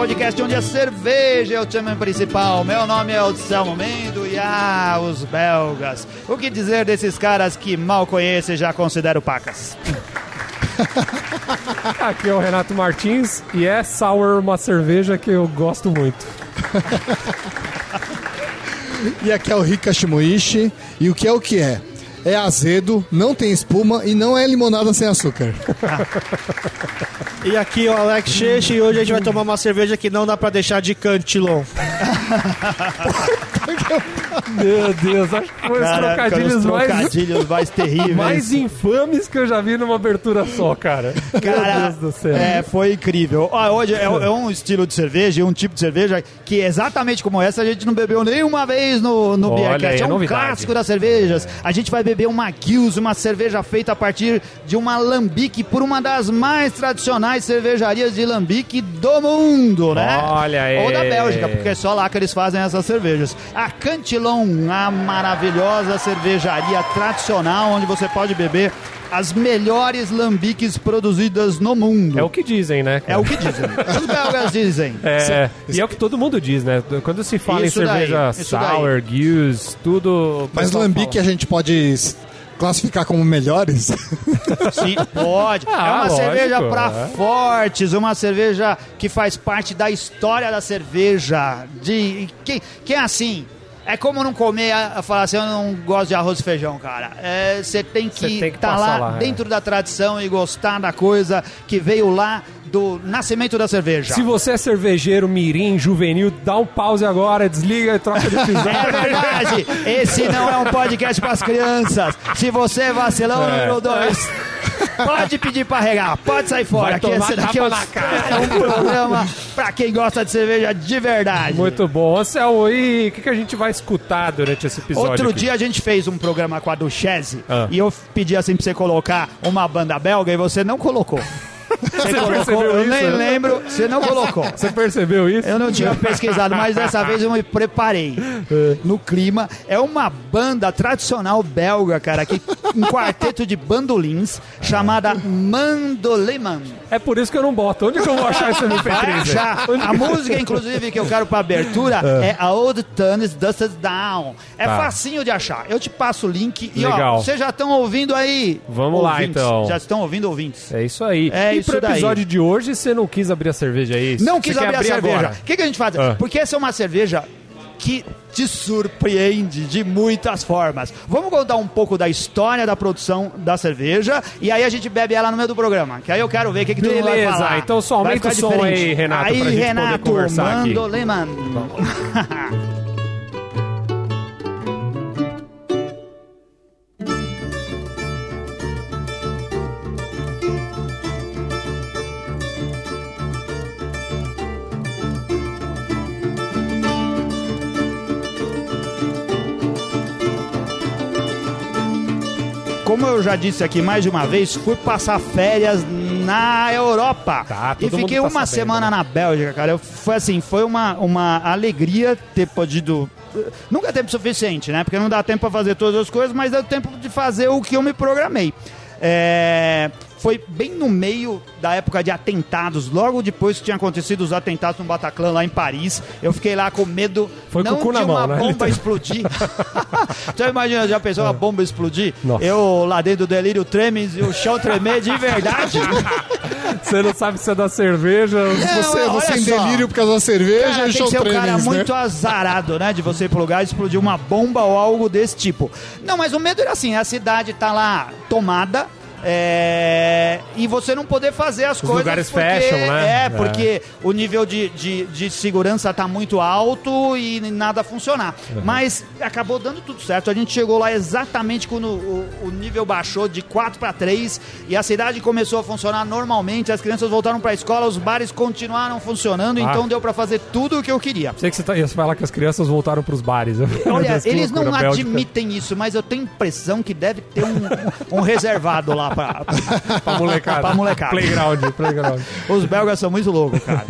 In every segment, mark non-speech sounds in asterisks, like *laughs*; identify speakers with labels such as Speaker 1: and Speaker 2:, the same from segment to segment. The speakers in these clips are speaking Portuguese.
Speaker 1: podcast onde a cerveja é o tema principal. Meu nome é o Selmo Mendo e ah, os belgas. O que dizer desses caras que mal conheço e já considero pacas? *laughs*
Speaker 2: Aqui é o Renato Martins e é Sour uma cerveja que eu gosto muito. *laughs*
Speaker 3: E aqui é o Rika Shimoishi. E o que é o que é? É azedo, não tem espuma e não é limonada sem açúcar. *laughs*
Speaker 4: E aqui é o Alex Cheche e hoje a gente vai tomar uma cerveja que não dá pra deixar de cantilon. *laughs*
Speaker 2: Meu Deus, acho que foi os
Speaker 1: Cara,
Speaker 2: trocadilhos,
Speaker 1: os
Speaker 2: mais,
Speaker 1: trocadilhos mais *laughs* terríveis.
Speaker 2: mais infames que eu já vi numa abertura só, cara.
Speaker 1: Cara,
Speaker 2: Meu Deus do céu.
Speaker 1: É, foi incrível. Ó, hoje é, é um estilo de cerveja, um tipo de cerveja que exatamente como essa a gente não bebeu nenhuma vez no, no
Speaker 2: Olha
Speaker 1: Beercast.
Speaker 2: aí,
Speaker 1: É um
Speaker 2: novidade.
Speaker 1: clássico das cervejas. A gente vai beber uma Gills, uma cerveja feita a partir de uma lambique por uma das mais tradicionais cervejarias de lambique do mundo, né?
Speaker 2: Olha aí.
Speaker 1: Ou da Bélgica, porque é só lá que eles fazem essas cervejas. A Cantilon, a maravilhosa cervejaria tradicional onde você pode beber as melhores lambiques produzidas no mundo.
Speaker 2: É o que dizem, né?
Speaker 1: É
Speaker 2: cara?
Speaker 1: o que dizem. Os belgas dizem.
Speaker 2: É, e é o que todo mundo diz, né? Quando se fala
Speaker 1: Isso
Speaker 2: em cerveja
Speaker 1: daí.
Speaker 2: sour, guiz, tudo.
Speaker 3: Mas lambique a
Speaker 2: fala.
Speaker 3: gente pode classificar como melhores? *laughs*
Speaker 1: Sim, pode.
Speaker 2: Ah,
Speaker 1: é uma
Speaker 2: lógico,
Speaker 1: cerveja pra
Speaker 2: é.
Speaker 1: fortes, uma cerveja que faz parte da história da cerveja. De que, que é assim. É como não comer, falar assim, eu não gosto de arroz e feijão, cara. É, Você que
Speaker 2: tem que
Speaker 1: estar
Speaker 2: passar
Speaker 1: lá,
Speaker 2: lá, é.
Speaker 1: dentro da tradição e gostar da coisa que veio lá do nascimento da cerveja.
Speaker 2: Se você é cervejeiro, mirim, juvenil, dá um pause agora, desliga e troca de *laughs* episódio.
Speaker 1: É verdade, esse não é um podcast para as crianças. Se você é vacilão
Speaker 2: É.
Speaker 1: número 2, pode pedir para regar, pode sair fora.
Speaker 2: Tomar
Speaker 1: esse daqui é um,
Speaker 2: tapa na cara.
Speaker 1: é um programa para quem gosta de cerveja de verdade.
Speaker 2: Muito bom. Anselmo, e o que, que a gente vai escutar durante esse episódio?
Speaker 1: Outro
Speaker 2: aqui?
Speaker 1: dia a gente fez um programa com a Duchese
Speaker 2: Ah.
Speaker 1: e eu pedi assim pra você colocar uma banda belga e você não colocou. Você colocou,
Speaker 2: percebeu
Speaker 1: eu
Speaker 2: isso,
Speaker 1: nem lembro, você não colocou.
Speaker 2: Você percebeu isso?
Speaker 1: Eu não tinha pesquisado, mas dessa vez eu me preparei no clima. É uma banda tradicional belga, cara, que um quarteto de bandolins chamada Mandoleman.
Speaker 2: É por isso que eu não boto. Onde que eu vou achar esse
Speaker 1: Vai
Speaker 2: MP3?
Speaker 1: achar.
Speaker 2: velho?
Speaker 1: A música, inclusive, que eu quero pra abertura é, A Old Town is Dusted Down. É
Speaker 2: Tá.
Speaker 1: facinho de achar. Eu te passo o link e, ó,
Speaker 2: Legal.
Speaker 1: vocês já estão ouvindo aí.
Speaker 2: Vamos lá,
Speaker 1: ouvintes.
Speaker 2: então.
Speaker 1: Já estão ouvindo ouvintes.
Speaker 2: É isso aí.
Speaker 1: É
Speaker 2: e
Speaker 1: isso
Speaker 2: pro
Speaker 1: daí.
Speaker 2: episódio de hoje, você não quis abrir a cerveja aí?
Speaker 1: Não
Speaker 2: Você
Speaker 1: quis
Speaker 2: quer
Speaker 1: abrir a cerveja. O que, que a gente faz?
Speaker 2: Ah.
Speaker 1: Porque essa é uma cerveja que te surpreende de muitas formas. Vamos contar um pouco da história da produção da cerveja e aí a gente bebe ela no meio do programa. Que aí eu quero ver o que, que tu vai
Speaker 2: Beleza,
Speaker 1: falar.
Speaker 2: então só aumenta o som
Speaker 1: diferente.
Speaker 2: aí, Renato,
Speaker 1: Aí,
Speaker 2: pra gente poder
Speaker 1: Renato,
Speaker 2: conversar aqui.
Speaker 1: Mandoleman. *laughs* Como eu já disse aqui mais de uma vez, fui passar férias na Europa.
Speaker 2: Tá,
Speaker 1: e fiquei
Speaker 2: tá
Speaker 1: uma
Speaker 2: sabendo,
Speaker 1: semana
Speaker 2: né?
Speaker 1: na Bélgica, cara. Eu, foi assim, foi uma, uma alegria ter podido. Nunca é tempo suficiente, né? Porque não dá tempo pra fazer todas as coisas, mas deu tempo de fazer o que eu me programei. É, foi bem no meio da época de atentados, logo depois que tinha acontecido os atentados no Bataclan lá em Paris. Eu fiquei lá com medo
Speaker 2: Foi com
Speaker 1: não
Speaker 2: o cu na
Speaker 1: de uma
Speaker 2: mão, né?
Speaker 1: bomba *laughs* explodir. *laughs* Então imagina, já pensou uma bomba explodir?
Speaker 2: Nossa.
Speaker 1: Eu lá dentro do delírio tremes e o chão tremer de verdade. *laughs*
Speaker 2: Você não sabe se é da cerveja.
Speaker 1: É,
Speaker 3: você
Speaker 1: olha
Speaker 3: você em
Speaker 1: só.
Speaker 3: delírio por causa da cerveja
Speaker 1: Cara,
Speaker 3: e
Speaker 1: tem que ser um cara
Speaker 3: né?
Speaker 1: muito azarado, né? De você ir pro lugar e explodir uma bomba ou algo desse tipo. Não, mas o medo era assim, a cidade tá lá tomada. É, e você não poder fazer as coisas
Speaker 2: lugares
Speaker 1: porque,
Speaker 2: fecham, né?
Speaker 1: É,
Speaker 2: É.
Speaker 1: porque o nível de, de, de segurança tá muito alto e nada funcionar.
Speaker 2: Uhum.
Speaker 1: Mas acabou dando tudo certo. A gente chegou lá exatamente quando o, o nível baixou de 4 para 3 e a cidade começou a funcionar normalmente. As crianças voltaram para a escola, os bares continuaram funcionando,
Speaker 2: Ah.
Speaker 1: então deu para fazer tudo o que eu queria.
Speaker 2: Sei que você tá, ia falar que as crianças voltaram pros bares.
Speaker 1: Olha, eles não admitem isso, mas eu tenho impressão que deve ter um, um reservado lá pra.
Speaker 2: Pra molecada.
Speaker 1: Pra molecada.
Speaker 2: Playground, playground.
Speaker 1: Os belgas são muito loucos, cara.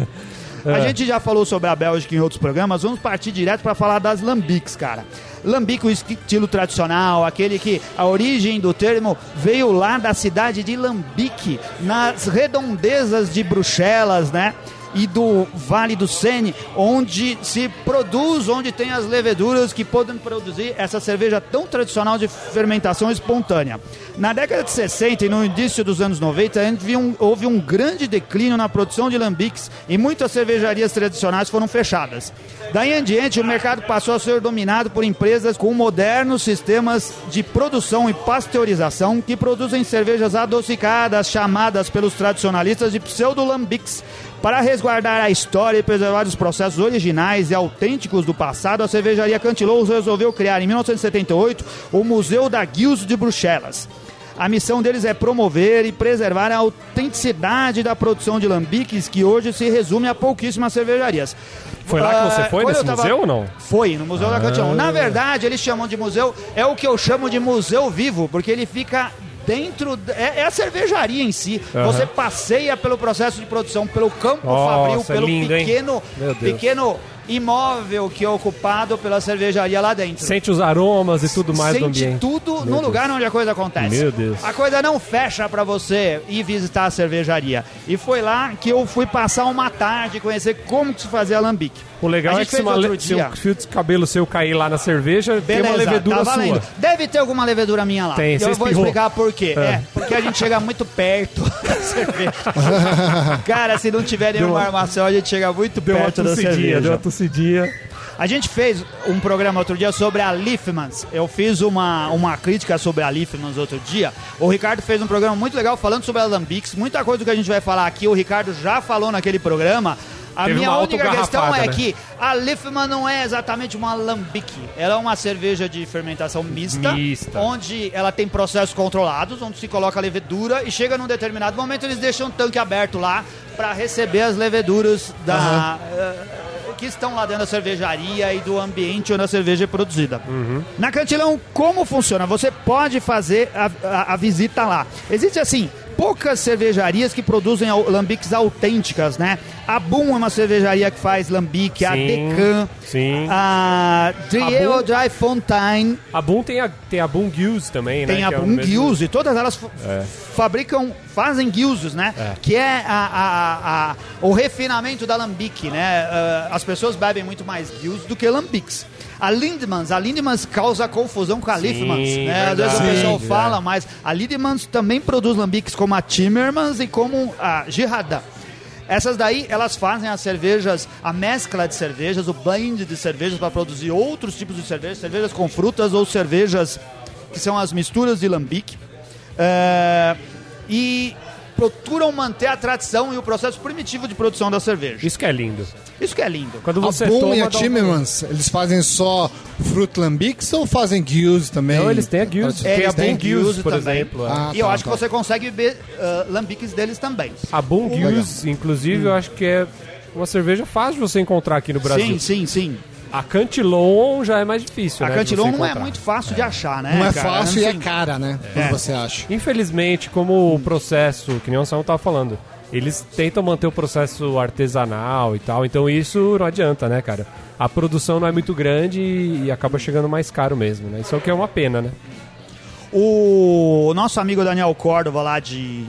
Speaker 1: A
Speaker 2: É.
Speaker 1: gente já falou sobre a Bélgica em outros programas, vamos partir direto para falar das lambiques, cara. Lambique, o estilo tradicional, aquele que a origem do termo veio lá da cidade de Lambique, nas redondezas de Bruxelas, né? E do Vale do Sene, onde se produz, onde tem as leveduras que podem produzir essa cerveja tão tradicional de fermentação espontânea. Na década de 60 e no início dos anos 90, a gente viu um- houve um grande declínio na produção de lambiques e muitas cervejarias tradicionais foram fechadas. Daí em diante, o mercado passou a ser dominado por empresas com modernos sistemas de produção e pasteurização que produzem cervejas adocicadas, chamadas pelos tradicionalistas de pseudo-lambiques. Para resguardar a história e preservar os processos originais e autênticos do passado, a cervejaria Cantilou resolveu criar em 1978 o Museu da Guilds de Bruxelas. A missão deles é promover e preservar a autenticidade da produção de lambiques, que hoje se resume a pouquíssimas cervejarias.
Speaker 2: Foi lá que
Speaker 1: Ah,
Speaker 2: você foi,
Speaker 1: quando
Speaker 2: nesse
Speaker 1: tava-
Speaker 2: museu ou não?
Speaker 1: Foi, no Museu da
Speaker 2: Ah.
Speaker 1: Cantilão. Na verdade, eles chamam de museu, é o que eu chamo de museu vivo, porque ele fica dentro, é, é a cervejaria em si.
Speaker 2: Aham.
Speaker 1: Você passeia pelo processo de produção, pelo campo
Speaker 2: Nossa,
Speaker 1: fabril, pelo
Speaker 2: lindo,
Speaker 1: pequeno, pequeno imóvel que é ocupado pela cervejaria lá dentro.
Speaker 2: Sente os aromas e tudo mais do
Speaker 1: Sente
Speaker 2: ambiente.
Speaker 1: tudo
Speaker 2: Meu
Speaker 1: no
Speaker 2: Deus.
Speaker 1: lugar onde a coisa acontece.
Speaker 2: Meu Deus.
Speaker 1: A coisa não fecha pra você ir visitar a cervejaria. E foi lá que eu fui passar uma tarde e conhecer como que se fazia alambique.
Speaker 2: O legal é que se, uma se um fio de cabelo seu cair lá na cerveja, tem uma
Speaker 1: Beleza,
Speaker 2: levedura
Speaker 1: tá valendo.
Speaker 2: sua.
Speaker 1: Deve ter alguma levedura minha lá.
Speaker 2: Tem,
Speaker 1: E eu vou explicar por quê.
Speaker 2: É.
Speaker 1: É. porque a gente chega muito perto *laughs* da cerveja. *laughs* Cara, se não tiver nenhuma
Speaker 2: Deu
Speaker 1: armação, a gente chega muito
Speaker 2: Deu
Speaker 1: perto da cerveja.
Speaker 2: deu uma tossidinha.
Speaker 1: A gente fez um programa outro dia sobre a Liefmans. Eu fiz uma, uma crítica sobre a Liefmans outro dia. O Ricardo fez um programa muito legal falando sobre a Lambics. Muita coisa que a gente vai falar aqui, o Ricardo já falou naquele programa. A
Speaker 2: Teve
Speaker 1: minha única questão é
Speaker 2: né?
Speaker 1: que a Liefman não é exatamente uma lambique. Ela é uma cerveja de fermentação mista,
Speaker 2: Mista.
Speaker 1: onde ela tem processos controlados, onde se coloca a levedura e chega num determinado momento eles deixam um tanque aberto lá para receber as leveduras da eh, que estão lá dentro da cervejaria e do ambiente onde a cerveja é produzida. Na Cantilão, como funciona? Você pode fazer a, a- a visita lá. Existe assim. Poucas cervejarias que produzem lambiques autênticas, né? A Boom é uma cervejaria que faz lambique, a
Speaker 2: Sim,
Speaker 1: Decan,
Speaker 2: sim.
Speaker 1: a
Speaker 2: Boom-
Speaker 1: Dry Fontaine,
Speaker 2: A Boom tem a, tem a Boom Gills também, né?
Speaker 1: tem a
Speaker 2: que é
Speaker 1: Boom
Speaker 2: mesmo-
Speaker 1: Gills e todas elas
Speaker 2: É.
Speaker 1: fabricam, fazem guilzes, né?
Speaker 2: É.
Speaker 1: Que é a, a- a- o refinamento da lambique, né? Ah, as pessoas bebem muito mais guilzes do que lambiques. A Lindemans, a Lindemans causa confusão com a
Speaker 2: Sim,
Speaker 1: Liefmans, né? Às vezes o pessoal
Speaker 2: é.
Speaker 1: fala, mas a Lindemans também produz lambiques como a Timmermans e como a Girardin. Essas daí, elas fazem as cervejas, a mescla de cervejas, o blend de cervejas para produzir outros tipos de cervejas, cervejas com frutas ou cervejas que são as misturas de lambique. É, e procuram manter a tradição e o processo primitivo de produção da cerveja.
Speaker 2: Isso que é lindo.
Speaker 1: Isso que é lindo.
Speaker 2: Quando você
Speaker 3: a Boom
Speaker 2: toma...
Speaker 3: e a
Speaker 2: dá um-
Speaker 3: Timmermans, eles fazem só Fruit Lambics ou fazem Guilds também?
Speaker 2: Não, eles têm a Gills.
Speaker 1: É,
Speaker 2: tem a Boom Gills,
Speaker 1: Gills
Speaker 2: por
Speaker 1: também.
Speaker 2: exemplo. é.
Speaker 3: Ah,
Speaker 1: e eu
Speaker 3: tá,
Speaker 1: acho
Speaker 3: tá.
Speaker 1: que você consegue beber ah, lambiques deles também.
Speaker 2: A Boom. Gills, inclusive, eu acho que é uma cerveja fácil de você encontrar aqui no Brasil.
Speaker 1: Sim, sim, sim.
Speaker 2: A Cantillon já é mais difícil,
Speaker 1: A
Speaker 2: né?
Speaker 1: Cantilon não é muito fácil de achar, né?
Speaker 3: Não é
Speaker 1: cara?
Speaker 3: fácil e é cara, né?
Speaker 1: É.
Speaker 3: Como você acha?
Speaker 2: Infelizmente, como o processo, que nem o Samu tava falando, eles tentam manter o processo artesanal e tal, então isso não adianta, né, cara? A produção não é muito grande e, e acaba chegando mais caro mesmo, né? Isso é o que é uma pena, né?
Speaker 1: O nosso amigo Daniel Córdova lá de,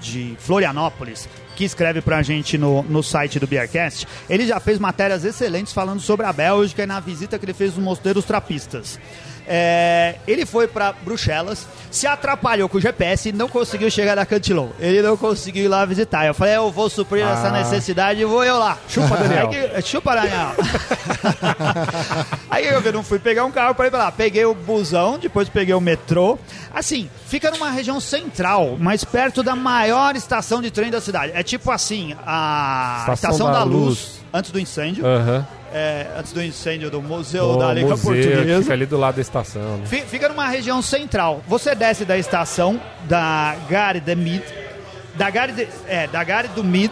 Speaker 1: de Florianópolis, que escreve pra gente no, no site do Beercast, ele já fez matérias excelentes falando sobre a Bélgica e na visita que ele fez nos mosteiros trapistas. É, ele foi pra Bruxelas, se atrapalhou com o GPS e não conseguiu chegar na Cantilon. Ele não conseguiu ir lá visitar. Eu falei, eu vou suprir essa
Speaker 2: Ah.
Speaker 1: necessidade e vou eu lá.
Speaker 2: Chupa, *laughs* Daniel.
Speaker 1: Aí chupa, Daniel. *laughs* Aí eu não fui pegar um carro para ir pra lá. Peguei o busão, depois peguei o metrô. Assim, fica numa região central, mas perto da maior estação de trem da cidade. É tipo assim, a
Speaker 2: Estação
Speaker 1: Estação,
Speaker 2: da
Speaker 1: da, Luz,
Speaker 2: Luz.
Speaker 1: antes do incêndio.
Speaker 2: Aham.
Speaker 1: é, antes do incêndio do Museu
Speaker 2: O
Speaker 1: da Liga Portuguesa.
Speaker 2: fica ali do lado da estação, né?
Speaker 1: Fi- Fica numa região central. Você desce da estação da Gare de Mid, da Gare, de, é, da Gare do Mid,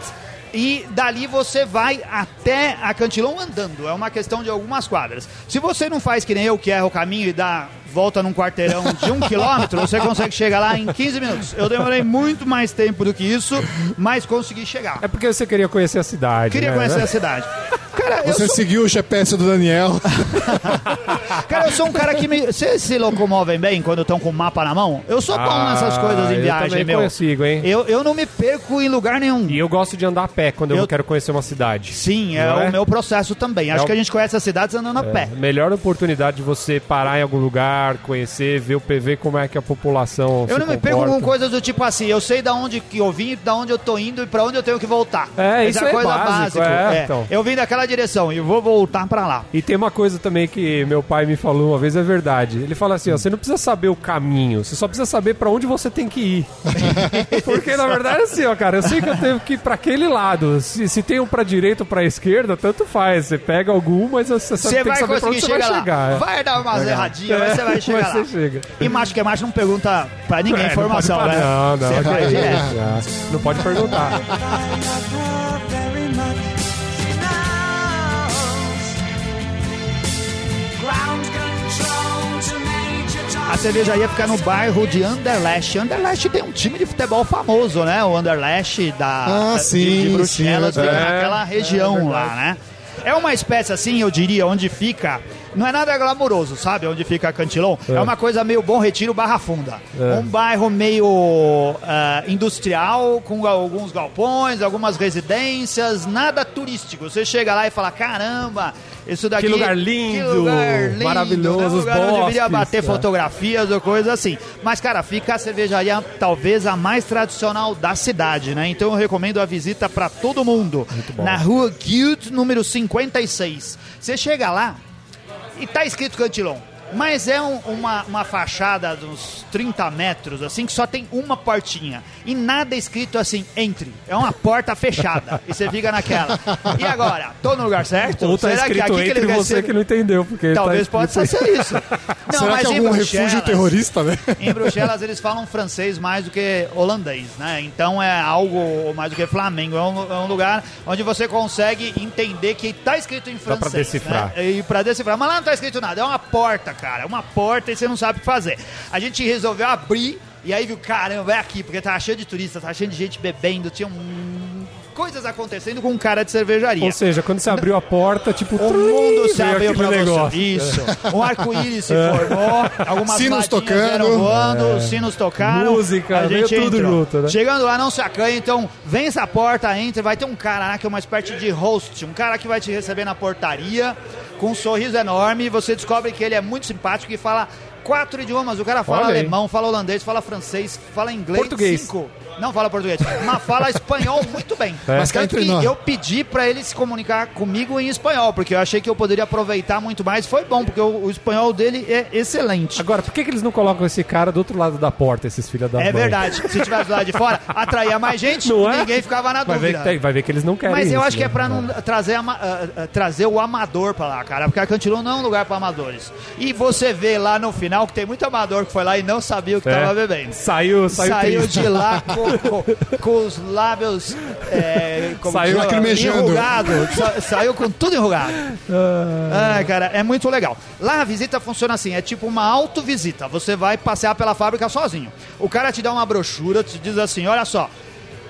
Speaker 1: e dali você vai até a Cantilon andando. É uma questão de algumas quadras. Se você não faz que nem eu, que erra o caminho e dá volta num quarteirão de um quilômetro, você consegue chegar lá em 15 minutos. Eu demorei muito mais tempo do que isso, mas consegui chegar.
Speaker 2: É porque você queria conhecer a cidade.
Speaker 1: Queria
Speaker 2: né?
Speaker 1: conhecer a cidade. Cara, eu
Speaker 3: Você
Speaker 1: sou,
Speaker 3: seguiu o GPS do Daniel. *laughs*
Speaker 1: cara, eu sou um cara que me. Vocês se locomovem bem quando estão com o mapa na mão? Eu sou bom
Speaker 2: Ah,
Speaker 1: nessas coisas em
Speaker 2: eu
Speaker 1: viagem,
Speaker 2: também
Speaker 1: meu.
Speaker 2: consigo, hein?
Speaker 1: Eu, eu não me perco em lugar nenhum.
Speaker 2: E eu gosto de andar a pé quando eu,
Speaker 1: Eu-
Speaker 2: quero conhecer uma cidade.
Speaker 1: Sim, é,
Speaker 2: é?
Speaker 1: o meu processo também. Acho
Speaker 2: É o-
Speaker 1: que a gente conhece as cidades andando a pé.
Speaker 2: Melhor oportunidade de você parar em algum lugar, conhecer, ver o PV, como é que a população
Speaker 1: Eu não me perco
Speaker 2: comporta.
Speaker 1: com coisas do tipo assim, eu sei da onde que eu vim, da onde eu tô indo e pra onde eu tenho que voltar.
Speaker 2: É,
Speaker 1: Essa
Speaker 2: isso é
Speaker 1: coisa
Speaker 2: básico,
Speaker 1: básica.
Speaker 2: é, então.
Speaker 1: Eu vim daquela direção e vou voltar pra lá.
Speaker 2: E tem uma coisa também que meu pai me falou uma vez, é verdade. Ele fala assim, ó, você não precisa saber o caminho, você só precisa saber pra onde você tem que ir. *laughs* Porque na verdade é assim, ó, cara, eu sei que eu tenho que ir pra aquele lado. Se, se tem um pra direita ou pra esquerda, tanto faz. Você pega algum, mas você, sabe,
Speaker 1: Você
Speaker 2: tem que saber pra onde você
Speaker 1: chegar
Speaker 2: vai chegar. é.
Speaker 1: Vai dar umas erradinhas, mas você vai chegar lá.
Speaker 2: Chega.
Speaker 1: E macho que é macho não pergunta pra ninguém
Speaker 2: É, não
Speaker 1: informação,
Speaker 2: pode
Speaker 1: né?
Speaker 2: Não, não,
Speaker 1: Você vai direto.
Speaker 2: ah, não pode perguntar.
Speaker 1: A cervejaria fica no bairro de Anderlecht. Anderlecht tem um time de futebol famoso, né? O Anderlecht da,
Speaker 3: Ah,
Speaker 1: de-
Speaker 3: sim,
Speaker 1: de, Bruxelas,
Speaker 3: sim,
Speaker 2: é.
Speaker 1: naquela região
Speaker 2: É
Speaker 1: lá, né? É uma espécie assim, eu diria, onde fica. Não é nada glamouroso, sabe? Onde fica Cantilon. É, uma coisa meio Bom Retiro Barra Funda.
Speaker 2: É.
Speaker 1: Um bairro meio ah, industrial, com alguns galpões, algumas residências, nada turístico. Você chega lá e fala: caramba, isso daqui.
Speaker 2: lugar lindo,
Speaker 1: que lugar lindo,
Speaker 2: maravilhoso,
Speaker 1: né? Um
Speaker 2: os
Speaker 1: lugar onde eu deveria
Speaker 2: bosques,
Speaker 1: bater
Speaker 2: é.
Speaker 1: fotografias ou coisa assim. Mas, cara, fica a cervejaria talvez a mais tradicional da cidade, né? Então eu recomendo a visita pra todo mundo. Na rua Guild, número 56. Você chega lá e tá escrito Cantilon. Mas é um- uma, uma fachada de uns 30 metros, assim, que só tem uma portinha. E nada escrito assim, entre. É uma porta fechada. *laughs* e você fica naquela. E agora? Tô no lugar certo?
Speaker 2: Ou tá
Speaker 1: Será que
Speaker 2: escrito
Speaker 1: aqui que
Speaker 2: entre
Speaker 1: ele quer
Speaker 2: você
Speaker 1: ser?
Speaker 2: que não entendeu. Porque
Speaker 1: Talvez
Speaker 2: tá
Speaker 1: possa ser isso. Não, *laughs*
Speaker 3: Será
Speaker 1: mas
Speaker 3: que é algum
Speaker 1: Bruxelas-
Speaker 3: refúgio terrorista, né?
Speaker 1: em Bruxelas eles falam francês mais do que holandês, né? Então é algo mais do que Flamengo. É um, é um lugar onde você consegue entender que tá escrito em francês.
Speaker 2: pra decifrar.
Speaker 1: Né? E pra decifrar. Mas lá não tá escrito nada. É uma porta, cara. É uma porta e você não sabe o que fazer. A gente resolveu abrir e aí viu, caramba, é aqui, porque tava cheio de turistas, tava cheio de gente bebendo, tinha um... coisas acontecendo com um cara de cervejaria.
Speaker 2: Ou seja, quando você abriu a porta, tipo...
Speaker 1: O mundo se abriu pra
Speaker 2: negócio.
Speaker 1: você. Isso. Um arco-íris se *laughs* formou, algumas
Speaker 3: Sinos tocando.
Speaker 1: voando, sinos tocaram.
Speaker 2: Música,
Speaker 1: a
Speaker 2: veio
Speaker 1: gente
Speaker 2: tudo
Speaker 1: entrou.
Speaker 2: junto, né?
Speaker 1: Chegando lá, não se acanha, então vem essa porta, entra, vai ter um cara lá que é uma espécie de host, um cara que vai te receber na portaria, com um sorriso enorme, você descobre que ele é muito simpático e fala quatro idiomas. O cara fala alemão, fala holandês, fala francês, fala inglês.
Speaker 2: Português.
Speaker 1: Cinco. Não fala português, mas fala espanhol muito bem.
Speaker 2: É.
Speaker 3: Mas cá
Speaker 1: Tanto
Speaker 3: entre
Speaker 1: que
Speaker 3: nós.
Speaker 1: eu pedi pra ele se comunicar comigo em espanhol, porque eu achei que eu poderia aproveitar muito mais. Foi bom, porque o, o espanhol dele é excelente.
Speaker 2: Agora, por que, que eles não colocam esse cara do outro lado da porta, esses filhos da
Speaker 1: É
Speaker 2: mãe?
Speaker 1: verdade. Se tivesse lado de fora, *laughs* atraía mais gente,
Speaker 2: Não é?
Speaker 1: ninguém ficava na
Speaker 2: Vai ver,
Speaker 1: dúvida.
Speaker 2: que, vai ver que eles não querem
Speaker 1: Mas eu
Speaker 2: isso,
Speaker 1: acho que é
Speaker 2: né?
Speaker 1: pra não trazer, ama- ah, ah, trazer o amador pra lá, cara. Porque a Cantilon não é um lugar pra amadores. E você vê lá no final que tem muito amador que foi lá e não sabia o que
Speaker 2: É.
Speaker 1: tava bebendo.
Speaker 2: Saiu, saiu,
Speaker 1: Saiu de lá *laughs* com, com- os lábios é, como
Speaker 2: Saiu
Speaker 3: lacrimejando.
Speaker 1: enrugado. Sa- saiu com tudo enrugado. Ah, cara, é muito legal. Lá a visita funciona assim, é tipo uma autovisita. Você vai passear pela fábrica sozinho. O cara te dá uma brochura, te diz assim, olha só,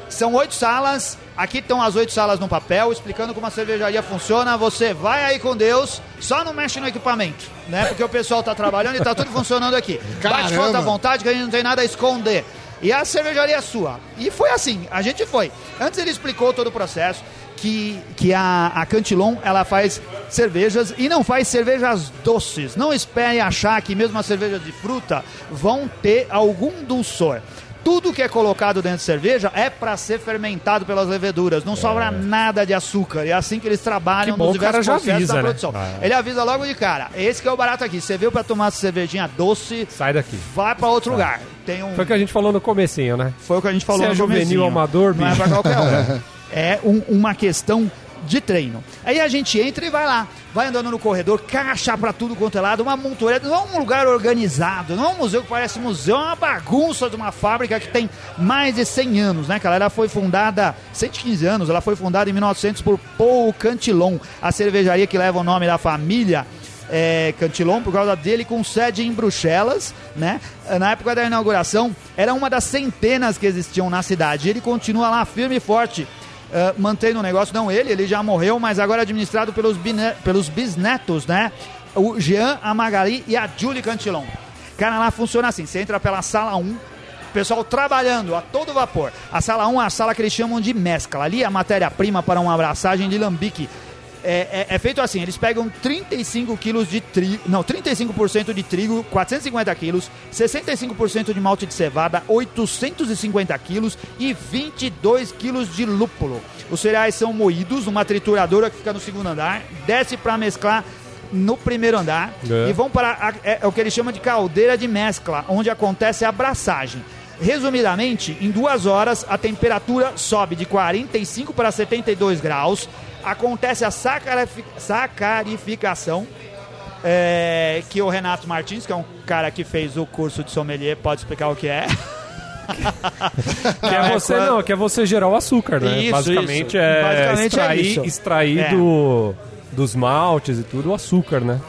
Speaker 1: são oito salas, aqui estão as oito salas no papel, explicando como a cervejaria funciona. Você vai aí com Deus, só não mexe no equipamento, né? Porque o pessoal tá trabalhando e tá tudo funcionando aqui. Bate
Speaker 3: Caramba.
Speaker 1: foto à vontade que a gente não tem nada a esconder. E a cervejaria é sua. E foi assim, a gente foi. Antes ele explicou todo o processo, que, que a, a Cantilon, ela faz cervejas e não faz cervejas doces. Não espere achar que mesmo as cervejas de fruta vão ter algum dulçor. Tudo que é colocado dentro de cerveja é para ser fermentado pelas leveduras. Não sobra nada de açúcar. É assim que eles trabalham
Speaker 2: Que bom,
Speaker 1: nos
Speaker 2: o cara
Speaker 1: diversos
Speaker 2: já
Speaker 1: processos
Speaker 2: avisa,
Speaker 1: da
Speaker 2: né?
Speaker 1: produção.
Speaker 2: Ah.
Speaker 1: Ele avisa logo de cara. Esse que é o barato aqui. Você veio para tomar cervejinha doce,
Speaker 2: Sai daqui.
Speaker 1: vai para outro lugar. Tem um
Speaker 2: Foi o que a gente falou no comecinho, né?
Speaker 1: foi o que a gente falou
Speaker 2: Você é
Speaker 1: no
Speaker 2: juvenil,
Speaker 1: comecinho.
Speaker 2: amador,
Speaker 1: Não é
Speaker 2: bicho.
Speaker 1: pra qualquer um. *laughs* É um- uma questão de treino. Aí a gente entra e vai lá. Vai andando no corredor, caixa pra tudo quanto é lado, uma montoeira. Não é um lugar organizado, não é um museu que parece museu, é uma bagunça de uma fábrica que tem mais de 100 anos, né, cara? Ela foi fundada, 115 anos, ela foi fundada em 1900 por Paul Cantillon, a cervejaria que leva o nome da família é, Cantillon por causa dele com sede em Bruxelas, né? Na época da inauguração, era uma das centenas que existiam na cidade. Ele continua lá firme e forte, uh, mantendo o negócio. Não ele, ele já morreu, mas agora administrado pelos, pelos bisnetos, né? O Jean, a Magali e a Julie Cantillon. Cara, lá funciona assim: você entra pela sala 1, pessoal trabalhando a todo vapor. A sala 1 é a sala que eles chamam de mescla. Ali é a matéria-prima para uma abraçagem de lambique. É, é- é feito assim, eles pegam 35 quilos de trigo, não, 35% de trigo, 450 quilos, 65% de malte de cevada, 850 quilos e 22 quilos de lúpulo. Os cereais são moídos numa trituradora que fica no segundo andar, desce para mesclar no primeiro andar
Speaker 2: É.
Speaker 1: e vão para a- é, é o que eles chamam de caldeira de mescla, onde acontece a abraçagem. Resumidamente, em duas horas a temperatura sobe de 45 para 72 graus, acontece a sacarifi- sacarificação, é, que o Renato Martins, que é um cara que fez o curso de sommelier, pode explicar o que é. *laughs*
Speaker 2: Que é você,
Speaker 1: quando-
Speaker 2: não, que é você gerar o açúcar, né?
Speaker 1: Isso,
Speaker 2: Basicamente
Speaker 1: isso.
Speaker 2: é
Speaker 1: Basicamente é
Speaker 2: extrair,
Speaker 1: isso.
Speaker 2: extrair
Speaker 1: É.
Speaker 2: do, dos maltes e tudo o açúcar, né?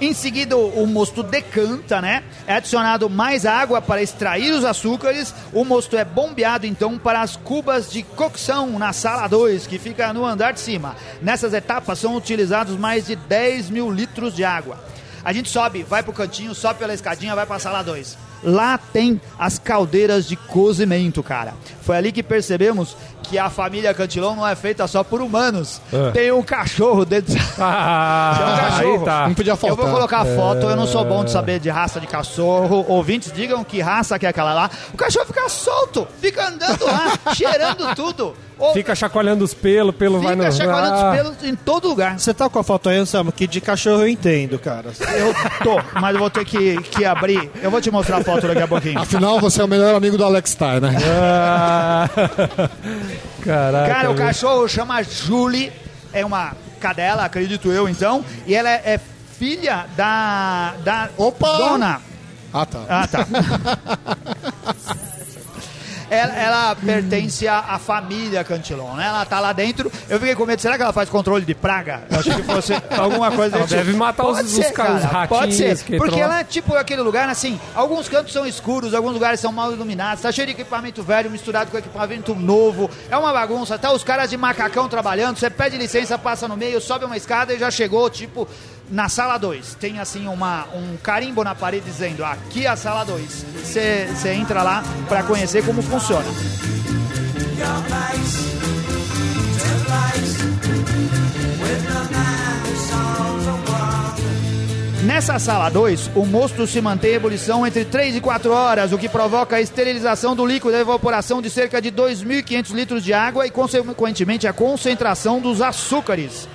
Speaker 1: Em seguida, o mosto decanta, né? É adicionado mais água para extrair os açúcares. O mosto é bombeado, então, para as cubas de cocção na sala 2, que fica no andar de cima. Nessas etapas são utilizados mais de 10 mil litros de água. A gente sobe, vai pro cantinho, sobe pela escadinha, vai pra sala 2. Lá tem as caldeiras de cozimento, cara. Foi ali que percebemos que a família Cantilão não é feita só por humanos.
Speaker 2: É.
Speaker 1: Tem um cachorro dentro.
Speaker 2: Ah,
Speaker 1: Tem um cachorro.
Speaker 2: tá.
Speaker 3: Não podia
Speaker 1: Eu
Speaker 3: faltar.
Speaker 1: vou colocar a foto, eu não sou bom
Speaker 2: É.
Speaker 1: de saber de raça de cachorro. Ouvintes, digam que raça que é aquela lá. O cachorro fica solto, fica andando lá, *laughs* cheirando tudo. Ou
Speaker 2: Fica chacoalhando os pelos, pelo vai no...
Speaker 1: fica chacoalhando
Speaker 2: Ah.
Speaker 1: os pelos em todo lugar.
Speaker 4: Você tá com a foto aí, Anselmo? Que de cachorro eu entendo, cara.
Speaker 1: Eu tô, mas eu vou ter que, que abrir. Eu vou te mostrar a foto daqui a pouquinho.
Speaker 3: Afinal, você é o melhor amigo do Alex Stein, né?
Speaker 2: Ah. *laughs* Caraca.
Speaker 1: Cara, o
Speaker 2: meu.
Speaker 1: cachorro chama Julie, é uma cadela, acredito eu então, e ela é, é filha da, da
Speaker 3: Opa!
Speaker 1: dona.
Speaker 3: Ah, tá.
Speaker 1: Ah, tá. *laughs* Ela, ela pertence à, família Cantilon, né? Ela tá lá dentro. Eu fiquei com medo, será que ela faz controle de praga? Eu achei que fosse alguma coisa
Speaker 2: Ela
Speaker 1: desse
Speaker 2: deve
Speaker 1: tipo.
Speaker 2: matar os-
Speaker 1: Pode
Speaker 2: os
Speaker 1: ser,
Speaker 2: os
Speaker 1: cara, Pode
Speaker 2: ratinhos
Speaker 1: ser,
Speaker 2: que
Speaker 1: porque ela é tipo aquele lugar, assim, alguns cantos são escuros, alguns lugares são mal iluminados, tá cheio de equipamento velho misturado com equipamento novo. É uma bagunça, tá os caras de macacão trabalhando, você pede licença, passa no meio, sobe uma escada e já chegou, tipo, na sala 2. Tem assim uma, um carimbo na parede dizendo, aqui é a sala 2. Você entra lá pra conhecer como funciona. Nessa sala 2, o mosto se mantém em ebulição entre 3 e 4 horas, o que provoca a esterilização do líquido e a evaporação de cerca de 2.500 litros de água e, consequentemente, a concentração dos açúcares.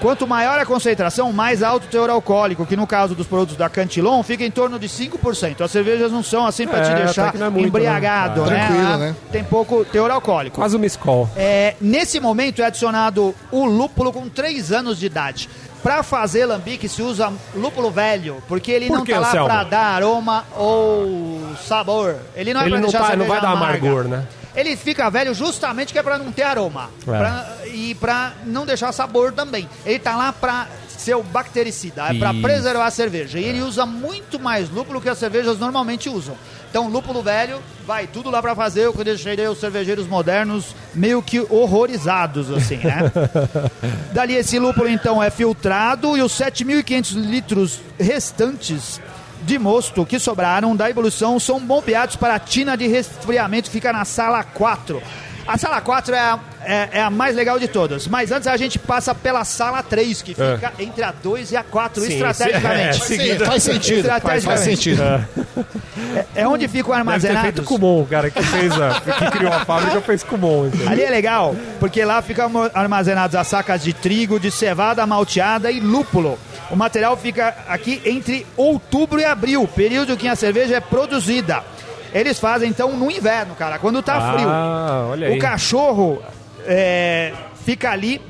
Speaker 1: Quanto maior a concentração, mais alto o teor alcoólico, que no caso dos produtos da Cantilon fica em torno de 5%. As cervejas não são assim para
Speaker 2: É,
Speaker 1: te deixar
Speaker 2: é muito,
Speaker 1: embriagado,
Speaker 3: né?
Speaker 1: né?
Speaker 3: Né?
Speaker 1: Tem pouco teor alcoólico.
Speaker 2: Quase uma escola.
Speaker 1: É, nesse momento é adicionado o lúpulo com 3 anos de idade. Para fazer lambique se usa lúpulo velho, porque ele
Speaker 2: Por
Speaker 1: não
Speaker 2: que,
Speaker 1: tá lá para dar aroma ou sabor. Ele não é
Speaker 2: Ele
Speaker 1: pra
Speaker 2: não
Speaker 1: deixar a
Speaker 2: tá- não vai dar
Speaker 1: amarga.
Speaker 2: amargor, né?
Speaker 1: Ele fica velho justamente que é para não ter aroma
Speaker 2: É.
Speaker 1: Pra- e para não deixar sabor também. Ele tá lá para ser o bactericida, é para preservar a cerveja. E ele usa muito mais lúpulo que as cervejas normalmente usam. Então, lúpulo velho, vai tudo lá para fazer, o que eu deixei os cervejeiros modernos meio que horrorizados, assim, né? *laughs* Dali esse lúpulo, então, é filtrado e os 7.500 litros restantes de mosto que sobraram da evolução são bombeados para a tina de resfriamento que fica na sala 4. A sala 4 é a, é, é a mais legal de todas, mas antes a gente passa pela sala 3, que fica entre a 2 e a 4
Speaker 2: Sim,
Speaker 1: estrategicamente.
Speaker 2: sim,
Speaker 3: Sim, faz sentido. Faz, faz sentido.
Speaker 1: É onde ficam
Speaker 2: Deve ter
Speaker 1: armazenados.
Speaker 2: feito Kumon, o cara que fez a, que criou a fábrica fez Kumon. então.
Speaker 1: Ali é legal, porque lá ficam armazenados as sacas de trigo, de cevada malteada e lúpulo. O material fica aqui entre outubro e abril, período que a cerveja é produzida. Eles fazem então no inverno, cara, quando tá frio.
Speaker 2: Ah, olha aí.
Speaker 1: O cachorro é, fica ali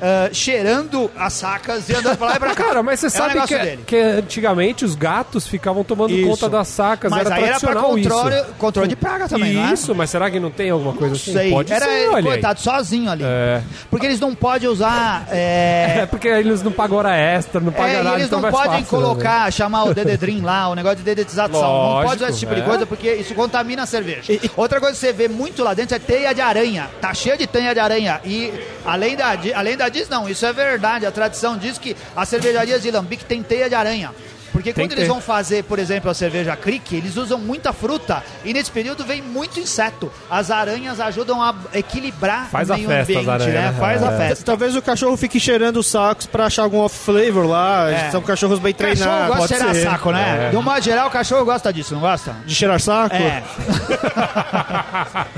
Speaker 1: ah, cheirando as sacas e andando pra lá e pra cá.
Speaker 2: Cara, mas você
Speaker 1: É
Speaker 2: sabe que,
Speaker 1: dele.
Speaker 2: que antigamente os gatos ficavam tomando
Speaker 1: Isso.
Speaker 2: conta das sacas,
Speaker 1: Mas
Speaker 2: era
Speaker 1: aí era pra
Speaker 2: tradicional
Speaker 1: controle,
Speaker 2: isso.
Speaker 1: controle de praga também, não é?
Speaker 2: Isso, mas será que não tem alguma coisa
Speaker 1: Não
Speaker 2: assim?
Speaker 1: sei.
Speaker 2: Pode
Speaker 1: era
Speaker 2: ser,
Speaker 1: ele,
Speaker 2: olha aí.
Speaker 1: coitado, sozinho ali.
Speaker 2: É.
Speaker 1: Porque eles não podem usar. é, *laughs*
Speaker 2: É porque eles não pagam hora extra, não pagam
Speaker 1: É, e
Speaker 2: nada,
Speaker 1: eles
Speaker 2: então
Speaker 1: não podem
Speaker 2: fácil, né?
Speaker 1: colocar, chamar o Dededrim lá, o negócio de dedetização. não
Speaker 2: Lógico,
Speaker 1: pode usar esse tipo de
Speaker 2: é.
Speaker 1: coisa porque isso contamina a cerveja. Outra coisa que você vê muito lá dentro é teia de aranha. Tá cheio de teia de aranha. E além da, di- além da diz, não, isso é verdade. A tradição diz que as cervejarias de Lambique tem teia de aranha. Porque
Speaker 2: Tem
Speaker 1: quando eles
Speaker 2: ter.
Speaker 1: vão fazer, por exemplo, a cerveja Crick, eles usam muita fruta e nesse período vem muito inseto. As aranhas ajudam a equilibrar
Speaker 2: Faz
Speaker 1: o
Speaker 2: a
Speaker 1: meio
Speaker 2: festa, as
Speaker 1: ambiente,
Speaker 2: aranhas,
Speaker 1: né?
Speaker 2: né?
Speaker 1: Faz a
Speaker 2: É.
Speaker 1: festa.
Speaker 4: Talvez o cachorro fique cheirando os sacos pra achar algum off flavor lá.
Speaker 1: É.
Speaker 4: São cachorros bem
Speaker 1: Cachorro
Speaker 4: treinados.
Speaker 1: gosta
Speaker 4: Pode
Speaker 1: de cheirar
Speaker 4: ser.
Speaker 1: saco, né?
Speaker 2: É.
Speaker 1: De um modo geral, o cachorro gosta disso, não gosta?
Speaker 4: De cheirar saco?
Speaker 1: É. *laughs*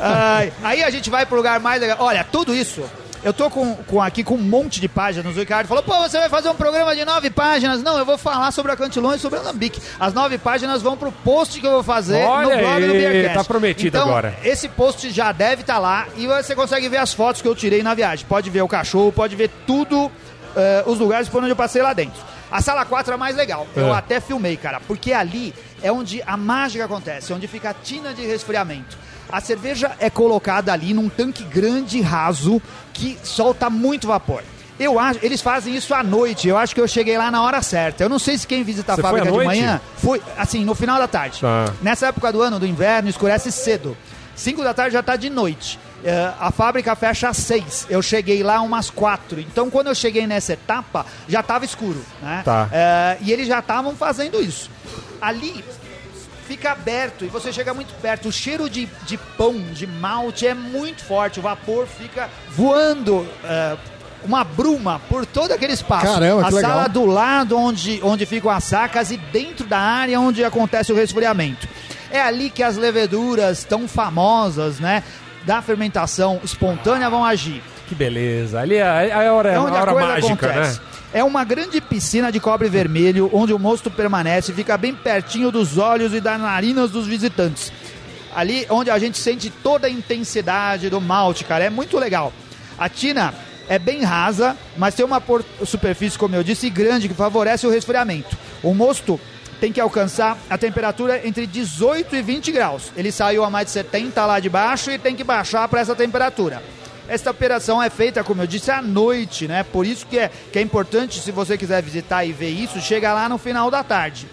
Speaker 1: Ai, aí a gente vai pro lugar mais legal. Olha, tudo isso. Eu tô com, com aqui com um monte de páginas. O Ricardo falou: pô, você vai fazer um programa de nove páginas. Não, eu vou falar sobre a Cantilon e sobre a Lambique. As nove páginas vão pro post que eu vou fazer
Speaker 2: Olha
Speaker 1: no blog do
Speaker 2: aí,
Speaker 1: Beercast.
Speaker 2: tá prometido
Speaker 1: então,
Speaker 2: agora.
Speaker 1: Esse post já deve estar lá e você consegue ver as fotos que eu tirei na viagem. Pode ver o cachorro, pode ver tudo, eh, os lugares por onde eu passei lá dentro. A sala 4 é a mais legal. Eu
Speaker 2: É.
Speaker 1: até filmei, cara, porque ali é onde a mágica acontece, onde fica a tina de resfriamento. A cerveja é colocada ali num tanque grande raso que solta muito vapor. Eu acho, eles fazem isso à noite. Eu acho que eu cheguei lá na hora certa. Eu não sei se quem visita a
Speaker 2: Você
Speaker 1: fábrica de manhã foi assim, no final da tarde.
Speaker 2: Tá.
Speaker 1: Nessa época do ano, do inverno, escurece cedo. 5 da tarde já tá de noite. É, a fábrica fecha às 6. Eu cheguei lá umas 4. Então, quando eu cheguei nessa etapa, já tava escuro. Né?
Speaker 2: Tá.
Speaker 1: É, e eles já estavam fazendo isso. Ali fica aberto e você chega muito perto. O cheiro de, de pão, de malte é muito forte. O vapor fica voando. é, uma bruma por todo aquele espaço.
Speaker 3: Caramba,
Speaker 1: a
Speaker 3: que legal.
Speaker 1: sala do lado onde, onde ficam as sacas e dentro da área onde acontece o resfriamento. É ali que as leveduras tão famosas, né, da fermentação espontânea vão agir.
Speaker 2: Que beleza. Ali é a hora,
Speaker 1: É
Speaker 2: a
Speaker 1: onde a
Speaker 2: hora
Speaker 1: coisa
Speaker 2: mágica,
Speaker 1: acontece.
Speaker 2: né?
Speaker 1: É uma grande piscina de cobre vermelho, onde o mosto permanece, fica bem pertinho dos olhos e das narinas dos visitantes. Ali onde a gente sente toda a intensidade do malte, cara, é muito legal. A tina é bem rasa, mas tem uma superfície, como eu disse, grande, que favorece o resfriamento. O mosto tem que alcançar a temperatura entre 18 e 20 graus. Ele saiu a mais de 70 lá de baixo e tem que baixar para essa temperatura. Esta operação é feita, como eu disse, à noite, né? Por isso que é, que é importante, se você quiser visitar e ver isso, chega lá no final da tarde.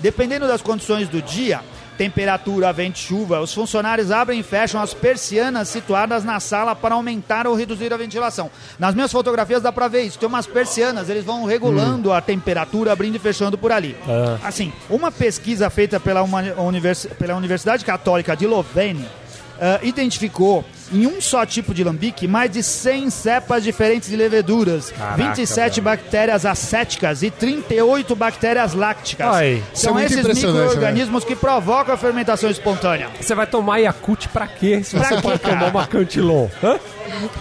Speaker 1: Dependendo das condições do dia, temperatura, vento, chuva, os funcionários abrem e fecham as persianas situadas na sala para aumentar ou reduzir a ventilação. Nas minhas fotografias dá para ver isso. Tem umas persianas, eles vão regulando a temperatura, abrindo e fechando por ali.
Speaker 2: Ah.
Speaker 1: Assim, uma pesquisa feita pela, uma univers- pela Universidade Católica de Lovene ah, identificou em um só tipo de lambique mais de 100 cepas diferentes de leveduras,
Speaker 2: Caraca,
Speaker 1: 27 bactérias acéticas e 38 bactérias lácticas.
Speaker 2: Ai.
Speaker 3: É
Speaker 1: São
Speaker 3: muito
Speaker 1: esses
Speaker 3: né?
Speaker 1: micro-organismos que provocam a fermentação espontânea.
Speaker 2: Você vai tomar Yakult pra quê? Se
Speaker 1: Pra
Speaker 2: você
Speaker 1: quê,
Speaker 2: pode
Speaker 1: cara?
Speaker 2: tomar uma Cantilon. Hã?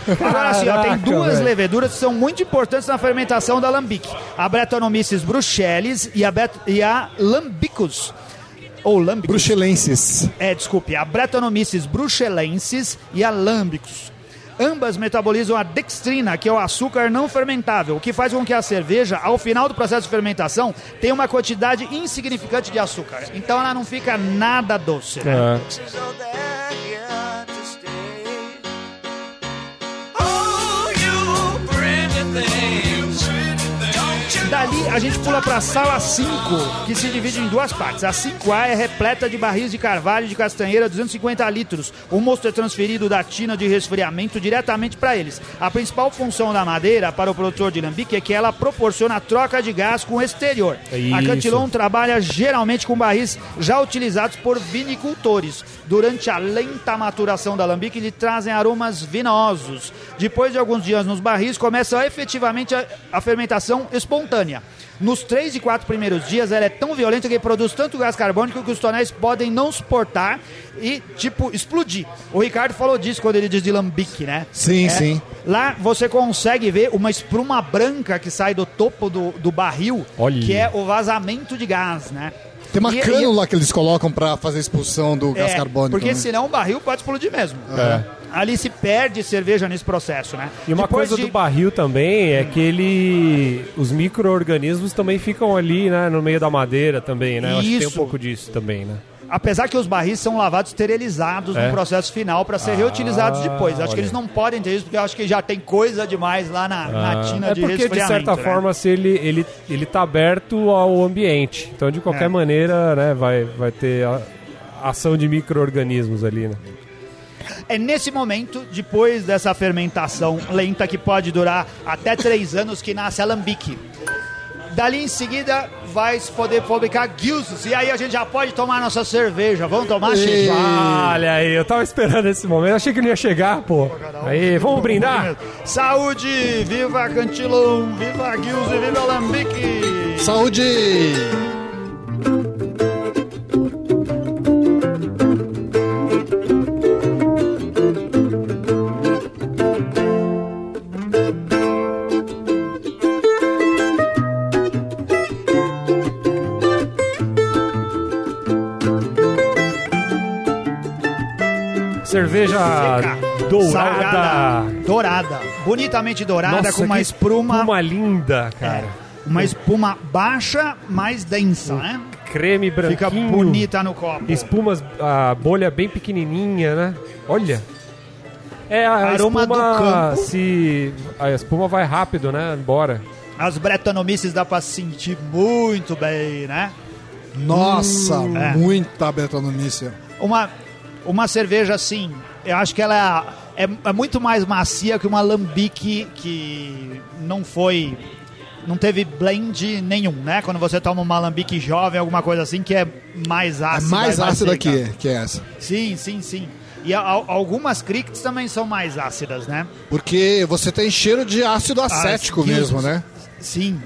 Speaker 1: Agora sim, tem duas
Speaker 2: velho.
Speaker 1: leveduras que são muito importantes na fermentação da lambique. A Brettanomyces bruxellis e a, Bet e a Lambicus. Ou Lambicus.
Speaker 3: Bruxelenses.
Speaker 1: É, desculpe, a Brettanomyces bruxelensis e a Lambicus. Ambas metabolizam a dextrina, que é o açúcar não fermentável, o que faz com que a cerveja, ao final do processo de fermentação, tenha uma quantidade insignificante de açúcar. Então ela não fica nada doce. né?
Speaker 2: É.
Speaker 5: So
Speaker 1: Dali a gente pula para a sala 5, que se divide em duas partes. A 5A é repleta de barris de carvalho de castanheira 250 litros. O mosto é transferido da tina de resfriamento diretamente para eles. A principal função da madeira para o produtor de lambique é que ela proporciona a troca de gás com o exterior. A
Speaker 2: Isso.
Speaker 1: Cantilon trabalha geralmente com barris já utilizados por vinicultores. Durante a lenta maturação da lambique, lhe trazem aromas vinosos. Depois de alguns dias nos barris, começa efetivamente a, a fermentação espontânea. Nos três e quatro primeiros dias, ela é tão violenta que produz tanto gás carbônico que os tonéis podem não suportar e, tipo, explodir. O Ricardo falou disso quando ele diz de lambique, né?
Speaker 3: Sim,
Speaker 1: É,
Speaker 3: sim.
Speaker 1: Lá você consegue ver uma espuma branca que sai do topo do, do barril,
Speaker 2: Olha.
Speaker 1: que é o vazamento de gás, né?
Speaker 3: Tem uma
Speaker 1: E-
Speaker 3: cânula que eles colocam pra fazer a expulsão do gás
Speaker 1: É,
Speaker 3: carbônico.
Speaker 1: Porque
Speaker 3: né?
Speaker 1: senão o barril pode explodir mesmo.
Speaker 2: É.
Speaker 1: ali se perde cerveja nesse processo, né?
Speaker 2: E uma
Speaker 1: Depois
Speaker 2: coisa
Speaker 1: de-
Speaker 2: do barril também é que ele. Os micro-organismos também ficam ali, né? No meio da madeira também, né? Eu acho que tem um pouco disso também, né?
Speaker 1: Apesar que os barris são lavados esterilizados
Speaker 2: É?
Speaker 1: no processo final para ser
Speaker 2: Ah,
Speaker 1: reutilizados depois. Acho que
Speaker 2: olha
Speaker 1: eles
Speaker 2: aí.
Speaker 1: não podem ter isso porque eu acho que já tem coisa demais lá na, na tina
Speaker 2: é
Speaker 1: de
Speaker 2: porque, de certa
Speaker 1: né?
Speaker 2: forma, se ele, ele, ele tá aberto ao ambiente. Então, de qualquer
Speaker 1: É.
Speaker 2: maneira, né, vai, vai ter a ação de micro-organismos ali, né?
Speaker 1: É nesse momento, depois dessa fermentação lenta que pode durar até três anos, que nasce a lambique. Dali em seguida vai se poder fabricar guilzos e aí a gente já pode tomar nossa cerveja. Vamos tomar, Xixi?
Speaker 2: Olha aí, eu tava esperando esse momento. Achei que não ia chegar, pô. Aí, vamos brindar?
Speaker 1: Saúde! Viva Cantilon! Viva Guilzo e viva Lambique!
Speaker 3: Saúde!
Speaker 2: Cerveja
Speaker 1: Seca.
Speaker 2: dourada.
Speaker 1: Salgada, dourada, bonitamente dourada,
Speaker 2: Nossa,
Speaker 1: com uma espuma,
Speaker 2: espuma linda, cara.
Speaker 1: uma espuma baixa, mais densa, né?
Speaker 2: Creme branquinho.
Speaker 1: Fica bonita no copo.
Speaker 2: Espumas, a bolha bem pequenininha, né? Olha. É, a
Speaker 1: Aroma
Speaker 2: espuma
Speaker 1: do campo.
Speaker 2: se... A espuma vai rápido, né? Embora.
Speaker 1: As bretonomices dá pra sentir muito bem, né?
Speaker 3: Nossa,
Speaker 1: é.
Speaker 3: muita betonomícia.
Speaker 1: Uma, uma cerveja assim, eu acho que ela é, é- é muito mais macia que uma lambique que não foi. Não teve blend nenhum, né? Quando você toma uma lambique jovem, alguma coisa assim, que é mais
Speaker 3: É
Speaker 1: ácida.
Speaker 3: mais
Speaker 1: e
Speaker 3: ácida que, que essa.
Speaker 1: Sim, sim, sim. E a- algumas crickets também são mais ácidas, né?
Speaker 3: Porque você tem cheiro de ácido acético
Speaker 1: guildas.
Speaker 3: mesmo, né?
Speaker 1: Sim.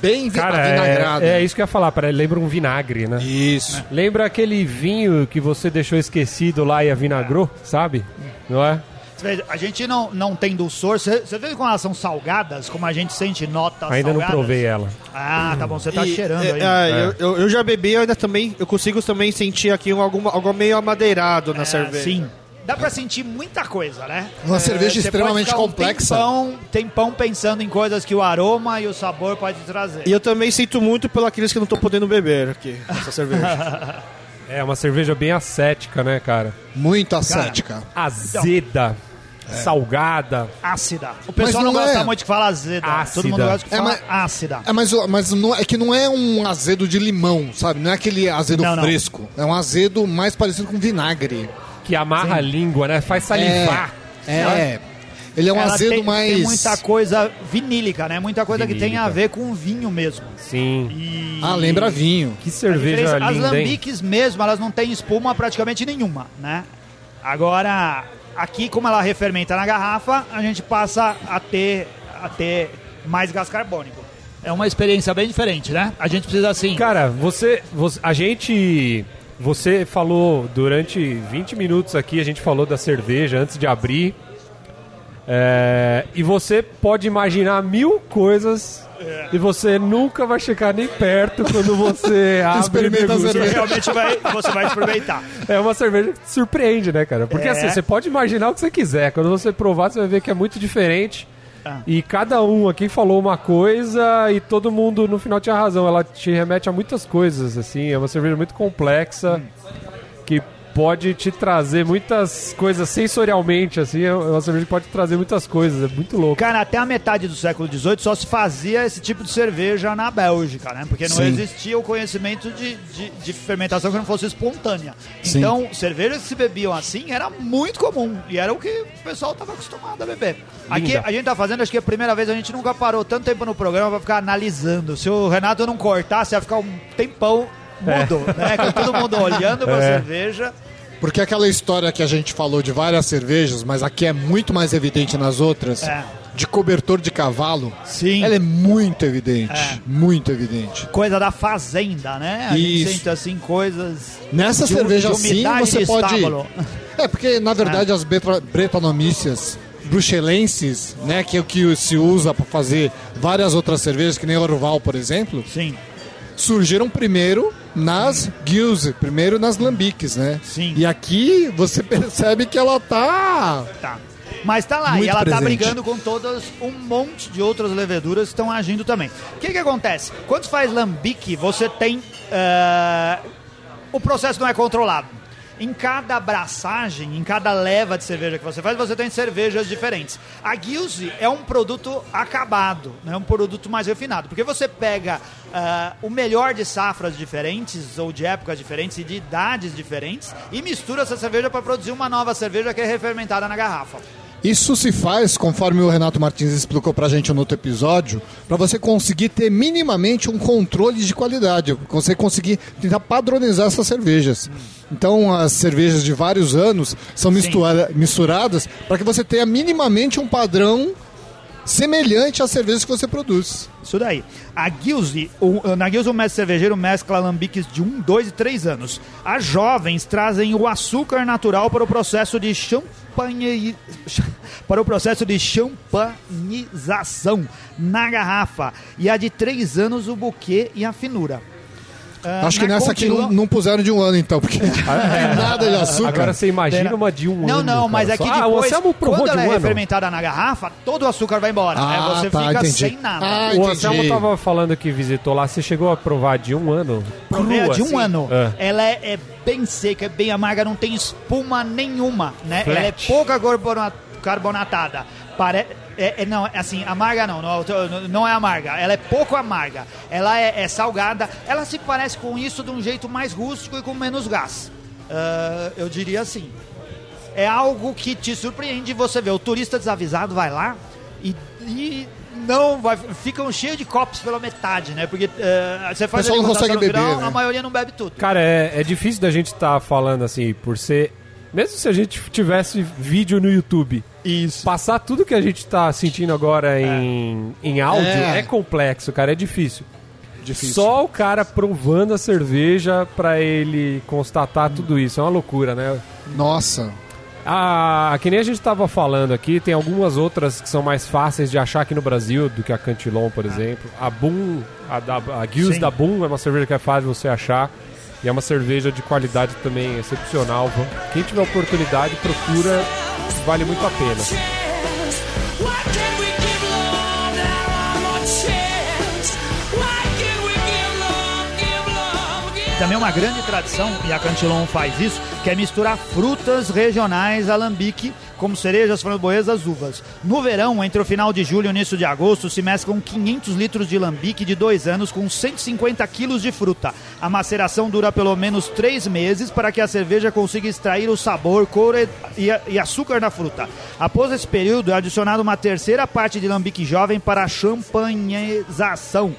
Speaker 3: Bem
Speaker 2: Cara,
Speaker 3: avinagrado.
Speaker 2: é, é isso que eu ia falar. Para lembra um vinagre, né?
Speaker 3: Isso.
Speaker 2: Lembra aquele vinho que você deixou esquecido lá e avinagrou, sabe? Não é?
Speaker 1: A gente não, não tem dulçor. Você você vê como elas são salgadas? Como a gente sente notas
Speaker 2: Ainda não
Speaker 1: salgadas?
Speaker 2: provei ela.
Speaker 1: Ah, tá bom. Você tá
Speaker 4: E,
Speaker 1: cheirando
Speaker 4: é,
Speaker 1: aí.
Speaker 4: ah,
Speaker 2: É.
Speaker 4: Eu, eu, eu já bebi, eu ainda também, eu consigo também sentir aqui um, alguma, algo meio amadeirado na
Speaker 1: É,
Speaker 4: cerveja.
Speaker 1: Sim. Dá pra sentir muita coisa, né?
Speaker 3: Uma cerveja
Speaker 1: você
Speaker 3: extremamente
Speaker 1: pode ficar um
Speaker 3: complexa.
Speaker 1: Tempão, tempão pensando em coisas que o aroma e o sabor pode trazer.
Speaker 4: E eu também sinto muito pelo aqueles que não estão podendo beber aqui, essa cerveja. *laughs*
Speaker 2: É uma cerveja bem ascética, né, cara?
Speaker 3: Muito acética.
Speaker 2: Azeda, salgada.
Speaker 1: Ácida. O pessoal
Speaker 3: não
Speaker 1: não, gosta
Speaker 3: é.
Speaker 1: muito que fala azeda.
Speaker 2: Ácida.
Speaker 1: Todo mundo gosta que
Speaker 3: É,
Speaker 1: fala
Speaker 3: mas-
Speaker 1: ácida.
Speaker 3: É, mas, mas não, é que não é um azedo de limão, sabe? Não é aquele azedo
Speaker 1: Não, não.
Speaker 3: fresco. É um azedo mais parecido com vinagre.
Speaker 2: Que amarra a língua, né? Faz salivar.
Speaker 3: É. Ele é um
Speaker 1: Ela
Speaker 3: azedo
Speaker 1: tem,
Speaker 3: mais.
Speaker 1: tem muita coisa vinílica, né? Muita coisa que tem a
Speaker 2: Vinílica.
Speaker 1: ver com vinho mesmo.
Speaker 2: Sim.
Speaker 1: E...
Speaker 3: Ah, lembra vinho.
Speaker 2: Que cerveja
Speaker 1: diferença- As
Speaker 2: linda, hein?
Speaker 1: lambiques mesmo, elas não têm espuma praticamente nenhuma, né? Agora, aqui como ela refermenta na garrafa, a gente passa a ter, a ter mais gás carbônico. É uma experiência bem diferente, né? A gente precisa assim...
Speaker 2: Cara, você, você- A gente. Você falou durante 20 minutos aqui, a gente falou da cerveja antes de abrir. É, e você pode imaginar mil coisas e você nunca vai chegar nem perto quando você *laughs* abre
Speaker 3: Experimenta a cerveja.
Speaker 1: realmente vai, você vai experimentar.
Speaker 2: É uma cerveja que te surpreende, né, cara? Porque
Speaker 1: É.
Speaker 2: assim, você pode imaginar o que você quiser. Quando você provar, você vai ver que é muito diferente.
Speaker 1: Ah.
Speaker 2: E cada um aqui falou uma coisa e todo mundo no final tinha razão. Ela te remete a muitas coisas, assim. É uma cerveja muito complexa
Speaker 1: Hum.
Speaker 2: que pode te trazer muitas coisas sensorialmente, assim. É uma cerveja que pode trazer muitas coisas. É muito louco.
Speaker 1: Cara, até a metade do século XVIII só se fazia esse tipo de cerveja na Bélgica, né? Porque não
Speaker 3: Sim.
Speaker 1: existia o conhecimento de, de, de fermentação que não fosse espontânea.
Speaker 3: Sim.
Speaker 1: Então, cervejas que se bebiam assim era muito comum. E era o que o pessoal estava acostumado a beber. Aqui
Speaker 2: Linda.
Speaker 1: a gente tá fazendo, acho que é a primeira vez, a gente nunca parou tanto tempo no programa pra ficar analisando. Se o Renato não cortasse, ia ficar um tempão mudo, né? Com todo mundo olhando pra
Speaker 2: É.
Speaker 1: cerveja.
Speaker 3: Porque aquela história que a gente falou de várias cervejas, mas aqui é muito mais evidente nas outras,
Speaker 1: É.
Speaker 3: de cobertor de cavalo,
Speaker 1: Sim.
Speaker 3: ela é muito evidente.
Speaker 1: É.
Speaker 3: Muito evidente.
Speaker 1: Coisa da fazenda, né? A gente
Speaker 3: Isso.
Speaker 1: sente assim coisas.
Speaker 3: Nessa
Speaker 1: de-
Speaker 3: cerveja assim,
Speaker 1: umidade
Speaker 3: você
Speaker 1: de
Speaker 3: pode.
Speaker 1: estábulo.
Speaker 3: É, porque na verdade as betra- bretonomícias bruxelenses, né, que é o que se usa para fazer várias outras cervejas, que nem Orval, por exemplo,
Speaker 1: Sim.
Speaker 3: surgiram primeiro nas Gills, primeiro nas lambiques, né?
Speaker 1: Sim.
Speaker 3: E aqui você *laughs* percebe que ela tá.
Speaker 1: Tá. Mas tá lá,
Speaker 3: Muito
Speaker 1: e ela tá
Speaker 3: presente.
Speaker 1: brigando com todas um monte de outras leveduras que estão agindo também. O que que acontece? Quando faz lambique, você tem... eh, o processo não é controlado. Em cada abraçagem, em cada leva de cerveja que você faz, você tem cervejas diferentes. A Gilze é um produto acabado, né? um produto mais refinado. Porque você pega ah, o melhor de safras diferentes, ou de épocas diferentes e de idades diferentes, e mistura essa cerveja para produzir uma nova cerveja que é refermentada na garrafa.
Speaker 3: Isso se faz, conforme o Renato Martins explicou pra gente no outro episódio, pra você conseguir ter minimamente um controle de qualidade, você conseguir tentar padronizar essas cervejas. Então, as cervejas de vários anos são mistura- misturadas para que você tenha minimamente um padrão semelhante às cervejas que você produz.
Speaker 1: Isso daí. A Gilze, o, na Gilze o mestre cervejeiro mescla alambiques de 1, 2 e 3 anos. As jovens trazem o açúcar natural para o processo de champanhe... para o processo de champanização na garrafa. E a de 3 anos o buquê e a finura. Ah,
Speaker 3: Acho que nessa aqui
Speaker 1: Continua-
Speaker 3: não, não puseram de um ano, então, porque não *laughs* tem nada de açúcar.
Speaker 2: Agora você imagina uma de um
Speaker 1: Não,
Speaker 2: ano.
Speaker 1: não,
Speaker 2: cara.
Speaker 1: mas é
Speaker 2: Só-
Speaker 1: que
Speaker 2: Ah, o
Speaker 1: depois,
Speaker 2: provou
Speaker 1: quando
Speaker 2: de
Speaker 1: ela
Speaker 2: um
Speaker 1: é
Speaker 2: ano.
Speaker 1: fermentada na garrafa, todo o açúcar vai embora.
Speaker 3: Ah,
Speaker 1: Aí você
Speaker 3: tá,
Speaker 1: fica
Speaker 3: entendi.
Speaker 1: sem nada.
Speaker 3: Ah,
Speaker 2: O. Anselmo tava falando que visitou lá, você chegou a provar de um ano?
Speaker 1: Provei de um
Speaker 2: assim?
Speaker 1: ano.
Speaker 2: É.
Speaker 1: Ela é, é bem seca, é bem amarga, não tem espuma nenhuma, né?
Speaker 2: Flat.
Speaker 1: Ela é pouca carbona- carbonatada. Pare... É, é- não, é assim, amarga não, não, não é amarga, ela é pouco amarga. Ela é, é salgada, ela se parece com isso de um jeito mais rústico e com menos gás. Ah, eu diria assim. É algo que te surpreende você vê. O turista desavisado vai lá e, e não vai. Ficam cheios de copos pela metade, né? Porque eh, você faz a
Speaker 3: não consegue beber,
Speaker 1: final,
Speaker 3: né?
Speaker 1: a maioria não bebe tudo.
Speaker 2: Cara, é, é difícil da gente estar falando assim, por ser. Mesmo se a gente tivesse vídeo no YouTube,
Speaker 1: Isso.
Speaker 2: passar tudo que a gente tá sentindo agora em, em áudio
Speaker 3: É.
Speaker 2: é. complexo, cara, é difícil.
Speaker 3: Difícil.
Speaker 2: Só o cara provando a cerveja pra ele constatar tudo isso. É uma loucura, né?
Speaker 3: Nossa.
Speaker 2: Ah, que nem a gente tava falando aqui, tem algumas outras que são mais fáceis de achar aqui no Brasil do que a Cantilon, por exemplo. A Boom, a, da, a Gills da Boom é uma cerveja que é fácil de você achar. E é uma cerveja de qualidade também excepcional. Quem tiver oportunidade, procura, vale muito a pena.
Speaker 1: Também é uma grande tradição, e a Cantilon faz isso, que é misturar frutas regionais alambique, como cerejas, framboesas, uvas. No verão, entre o final de julho e o início de agosto, se mesclam 500 litros de lambique de dois anos com 150 quilos de fruta. A maceração dura pelo menos três meses para que a cerveja consiga extrair o sabor, cor e, e- açúcar da fruta. Após esse período, é adicionado uma terceira parte de lambique jovem para a champanhezação.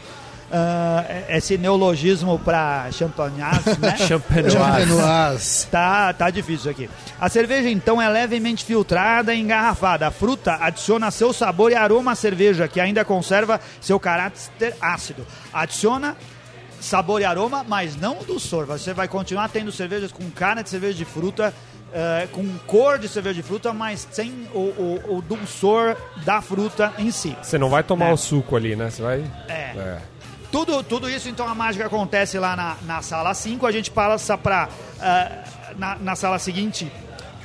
Speaker 1: Ah, esse neologismo para champanhase, né? *laughs*
Speaker 3: Champenoise.
Speaker 1: Tá, tá difícil aqui. A cerveja, então, é levemente filtrada e engarrafada. A fruta adiciona seu sabor e aroma à cerveja, que ainda conserva seu caráter ácido. Adiciona sabor e aroma, mas não o dulçor. Você vai continuar tendo cervejas com cara de cerveja de fruta, eh, com cor de cerveja de fruta, mas sem o, o, o dulçor da fruta em si.
Speaker 2: Você não vai tomar
Speaker 1: É.
Speaker 2: o suco ali, né? Você vai.
Speaker 1: É.
Speaker 2: É.
Speaker 1: Tudo, tudo isso, então, a mágica acontece lá na, na sala 5. A gente passa pra. ah, na, na sala seguinte.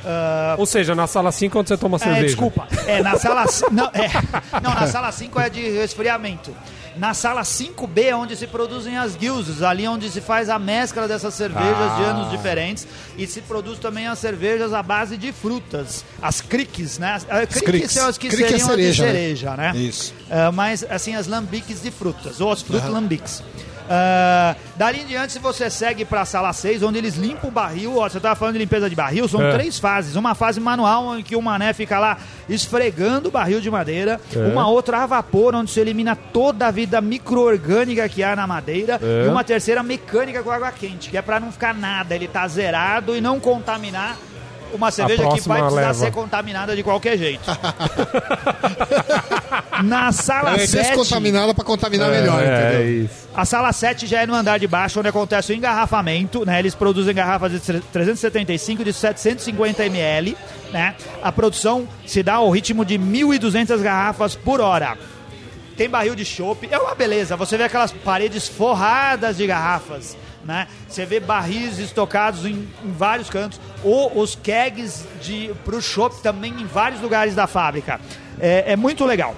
Speaker 1: ah,
Speaker 2: Ou seja, na sala 5 quando você toma
Speaker 1: é,
Speaker 2: cerveja.
Speaker 1: desculpa. É, na sala. Não, é, *laughs* não, na sala 5 é de resfriamento. Na sala 5B é onde se produzem as guilds, ali onde se faz a mescla dessas cervejas de
Speaker 2: Ah.
Speaker 1: anos diferentes e se produz também as cervejas à base de frutas, as criques, né? As, criques
Speaker 3: criques.
Speaker 1: são as que
Speaker 3: Crique é
Speaker 1: seriam as de
Speaker 3: cereja, né?
Speaker 1: cereja, né?
Speaker 3: Isso.
Speaker 1: Ah, mas assim as lambiques de frutas, ou as frutas lambiques. Ah, dali em diante, se você segue para a sala 6, onde eles limpam o barril, ó, você estava falando de limpeza de barril, são
Speaker 2: É.
Speaker 1: três fases. Uma fase manual, em que o mané fica lá esfregando o barril de madeira.
Speaker 2: É.
Speaker 1: Uma outra a vapor, onde se elimina toda a vida micro-orgânica que há na madeira.
Speaker 2: É.
Speaker 1: E uma terceira mecânica com água quente, que é para não ficar nada, ele tá zerado e não contaminar uma cerveja que vai precisar
Speaker 2: leva.
Speaker 1: ser contaminada de qualquer jeito. *laughs* na sala
Speaker 3: é
Speaker 1: 7...
Speaker 3: descontaminada pra contaminar melhor,
Speaker 2: é, é
Speaker 3: entendeu?
Speaker 2: isso.
Speaker 1: A sala 7 já é no andar de baixo, onde acontece o engarrafamento, né? Eles produzem garrafas de 375 de 750 ml, né? A produção se dá ao ritmo de 1.200 garrafas por hora. Tem barril de chopp, é uma beleza. Você vê aquelas paredes forradas de garrafas né? Você vê barris estocados em, em vários cantos, ou os kegs de pro chopp também em vários lugares da fábrica. É, é muito legal.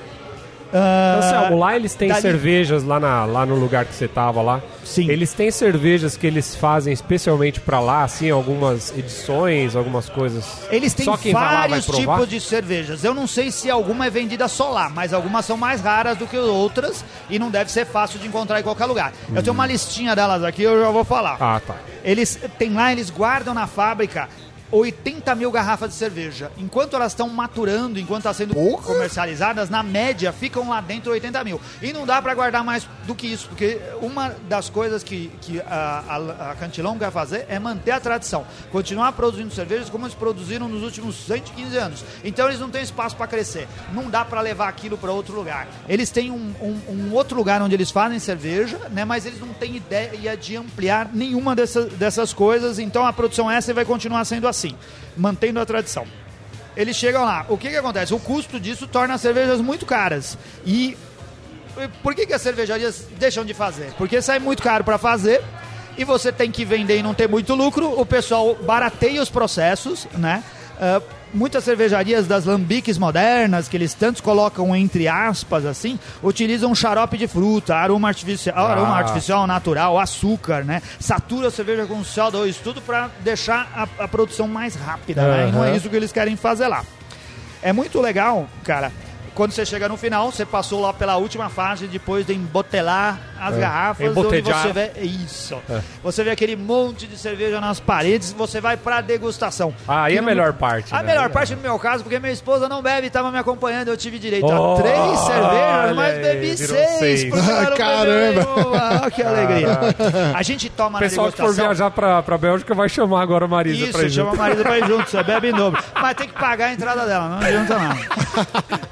Speaker 1: Ah,
Speaker 2: Anselmo, lá eles têm cervejas lá, na- lá no lugar que você tava lá.
Speaker 1: Sim.
Speaker 2: Eles têm cervejas que eles fazem especialmente pra lá, assim, algumas edições, algumas coisas.
Speaker 1: Eles têm vários tipos de cervejas. Eu não sei se alguma é vendida só lá, mas algumas são mais raras do que outras e não deve ser fácil de encontrar em qualquer lugar. Eu tenho uma listinha delas aqui, eu já vou falar.
Speaker 2: Ah, tá.
Speaker 1: Eles tem lá, eles guardam na fábrica 80 mil garrafas de cerveja. Enquanto elas estão maturando, enquanto estão sendo comercializadas, na média ficam lá dentro 80 mil. E não dá para guardar mais do que isso, porque uma das coisas que, que a, a, a Cantilão quer fazer é manter a tradição. Continuar produzindo cervejas como eles produziram nos últimos 115 anos. Então eles não têm espaço para crescer. Não dá para levar aquilo para outro lugar. Eles têm um, um- um outro lugar onde eles fazem cerveja, né? mas eles não têm ideia de ampliar nenhuma dessas, dessas coisas. Então a produção essa vai continuar sendo assim, mantendo a tradição. Eles chegam lá. O que, que acontece? O custo disso torna as cervejas muito caras. E por que, que as cervejarias deixam de fazer? Porque sai muito caro para fazer e você tem que vender e não ter muito lucro. O pessoal barateia os processos, né? Ah, muitas cervejarias das lambiques modernas, que eles tantos colocam entre aspas assim, utilizam xarope de fruta, aroma artificial, aroma
Speaker 2: Ah.
Speaker 1: artificial natural, açúcar, né? Satura a cerveja com CO2, tudo para deixar a, a produção mais rápida, né? E não é isso que eles querem fazer lá. É muito legal, cara. Quando você chega no final, você passou lá pela última fase depois de embotelar as
Speaker 2: É,
Speaker 1: garrafas, onde você vê isso.
Speaker 2: É.
Speaker 1: Você vê aquele monte de cerveja nas paredes, você vai pra degustação.
Speaker 2: Ah, aí é a
Speaker 1: no-
Speaker 2: melhor parte,
Speaker 1: A
Speaker 2: né?
Speaker 1: melhor parte no meu caso, porque minha esposa não bebe, estava me acompanhando, eu tive direito
Speaker 2: Oh,
Speaker 1: a três cervejas, mas
Speaker 2: aí,
Speaker 1: bebi
Speaker 2: virou
Speaker 1: seis.
Speaker 2: seis.
Speaker 1: porque
Speaker 3: Caramba.
Speaker 1: Ah, que alegria. A gente toma
Speaker 2: O pessoal
Speaker 1: na
Speaker 2: que for
Speaker 1: degustação.
Speaker 2: viajar pra, pra Bélgica vai chamar agora a Marisa pra ir
Speaker 1: chama a
Speaker 2: junto.
Speaker 1: Marisa pra ir *laughs* junto, você bebe em dobro. Mas tem que pagar a entrada dela, não adianta não.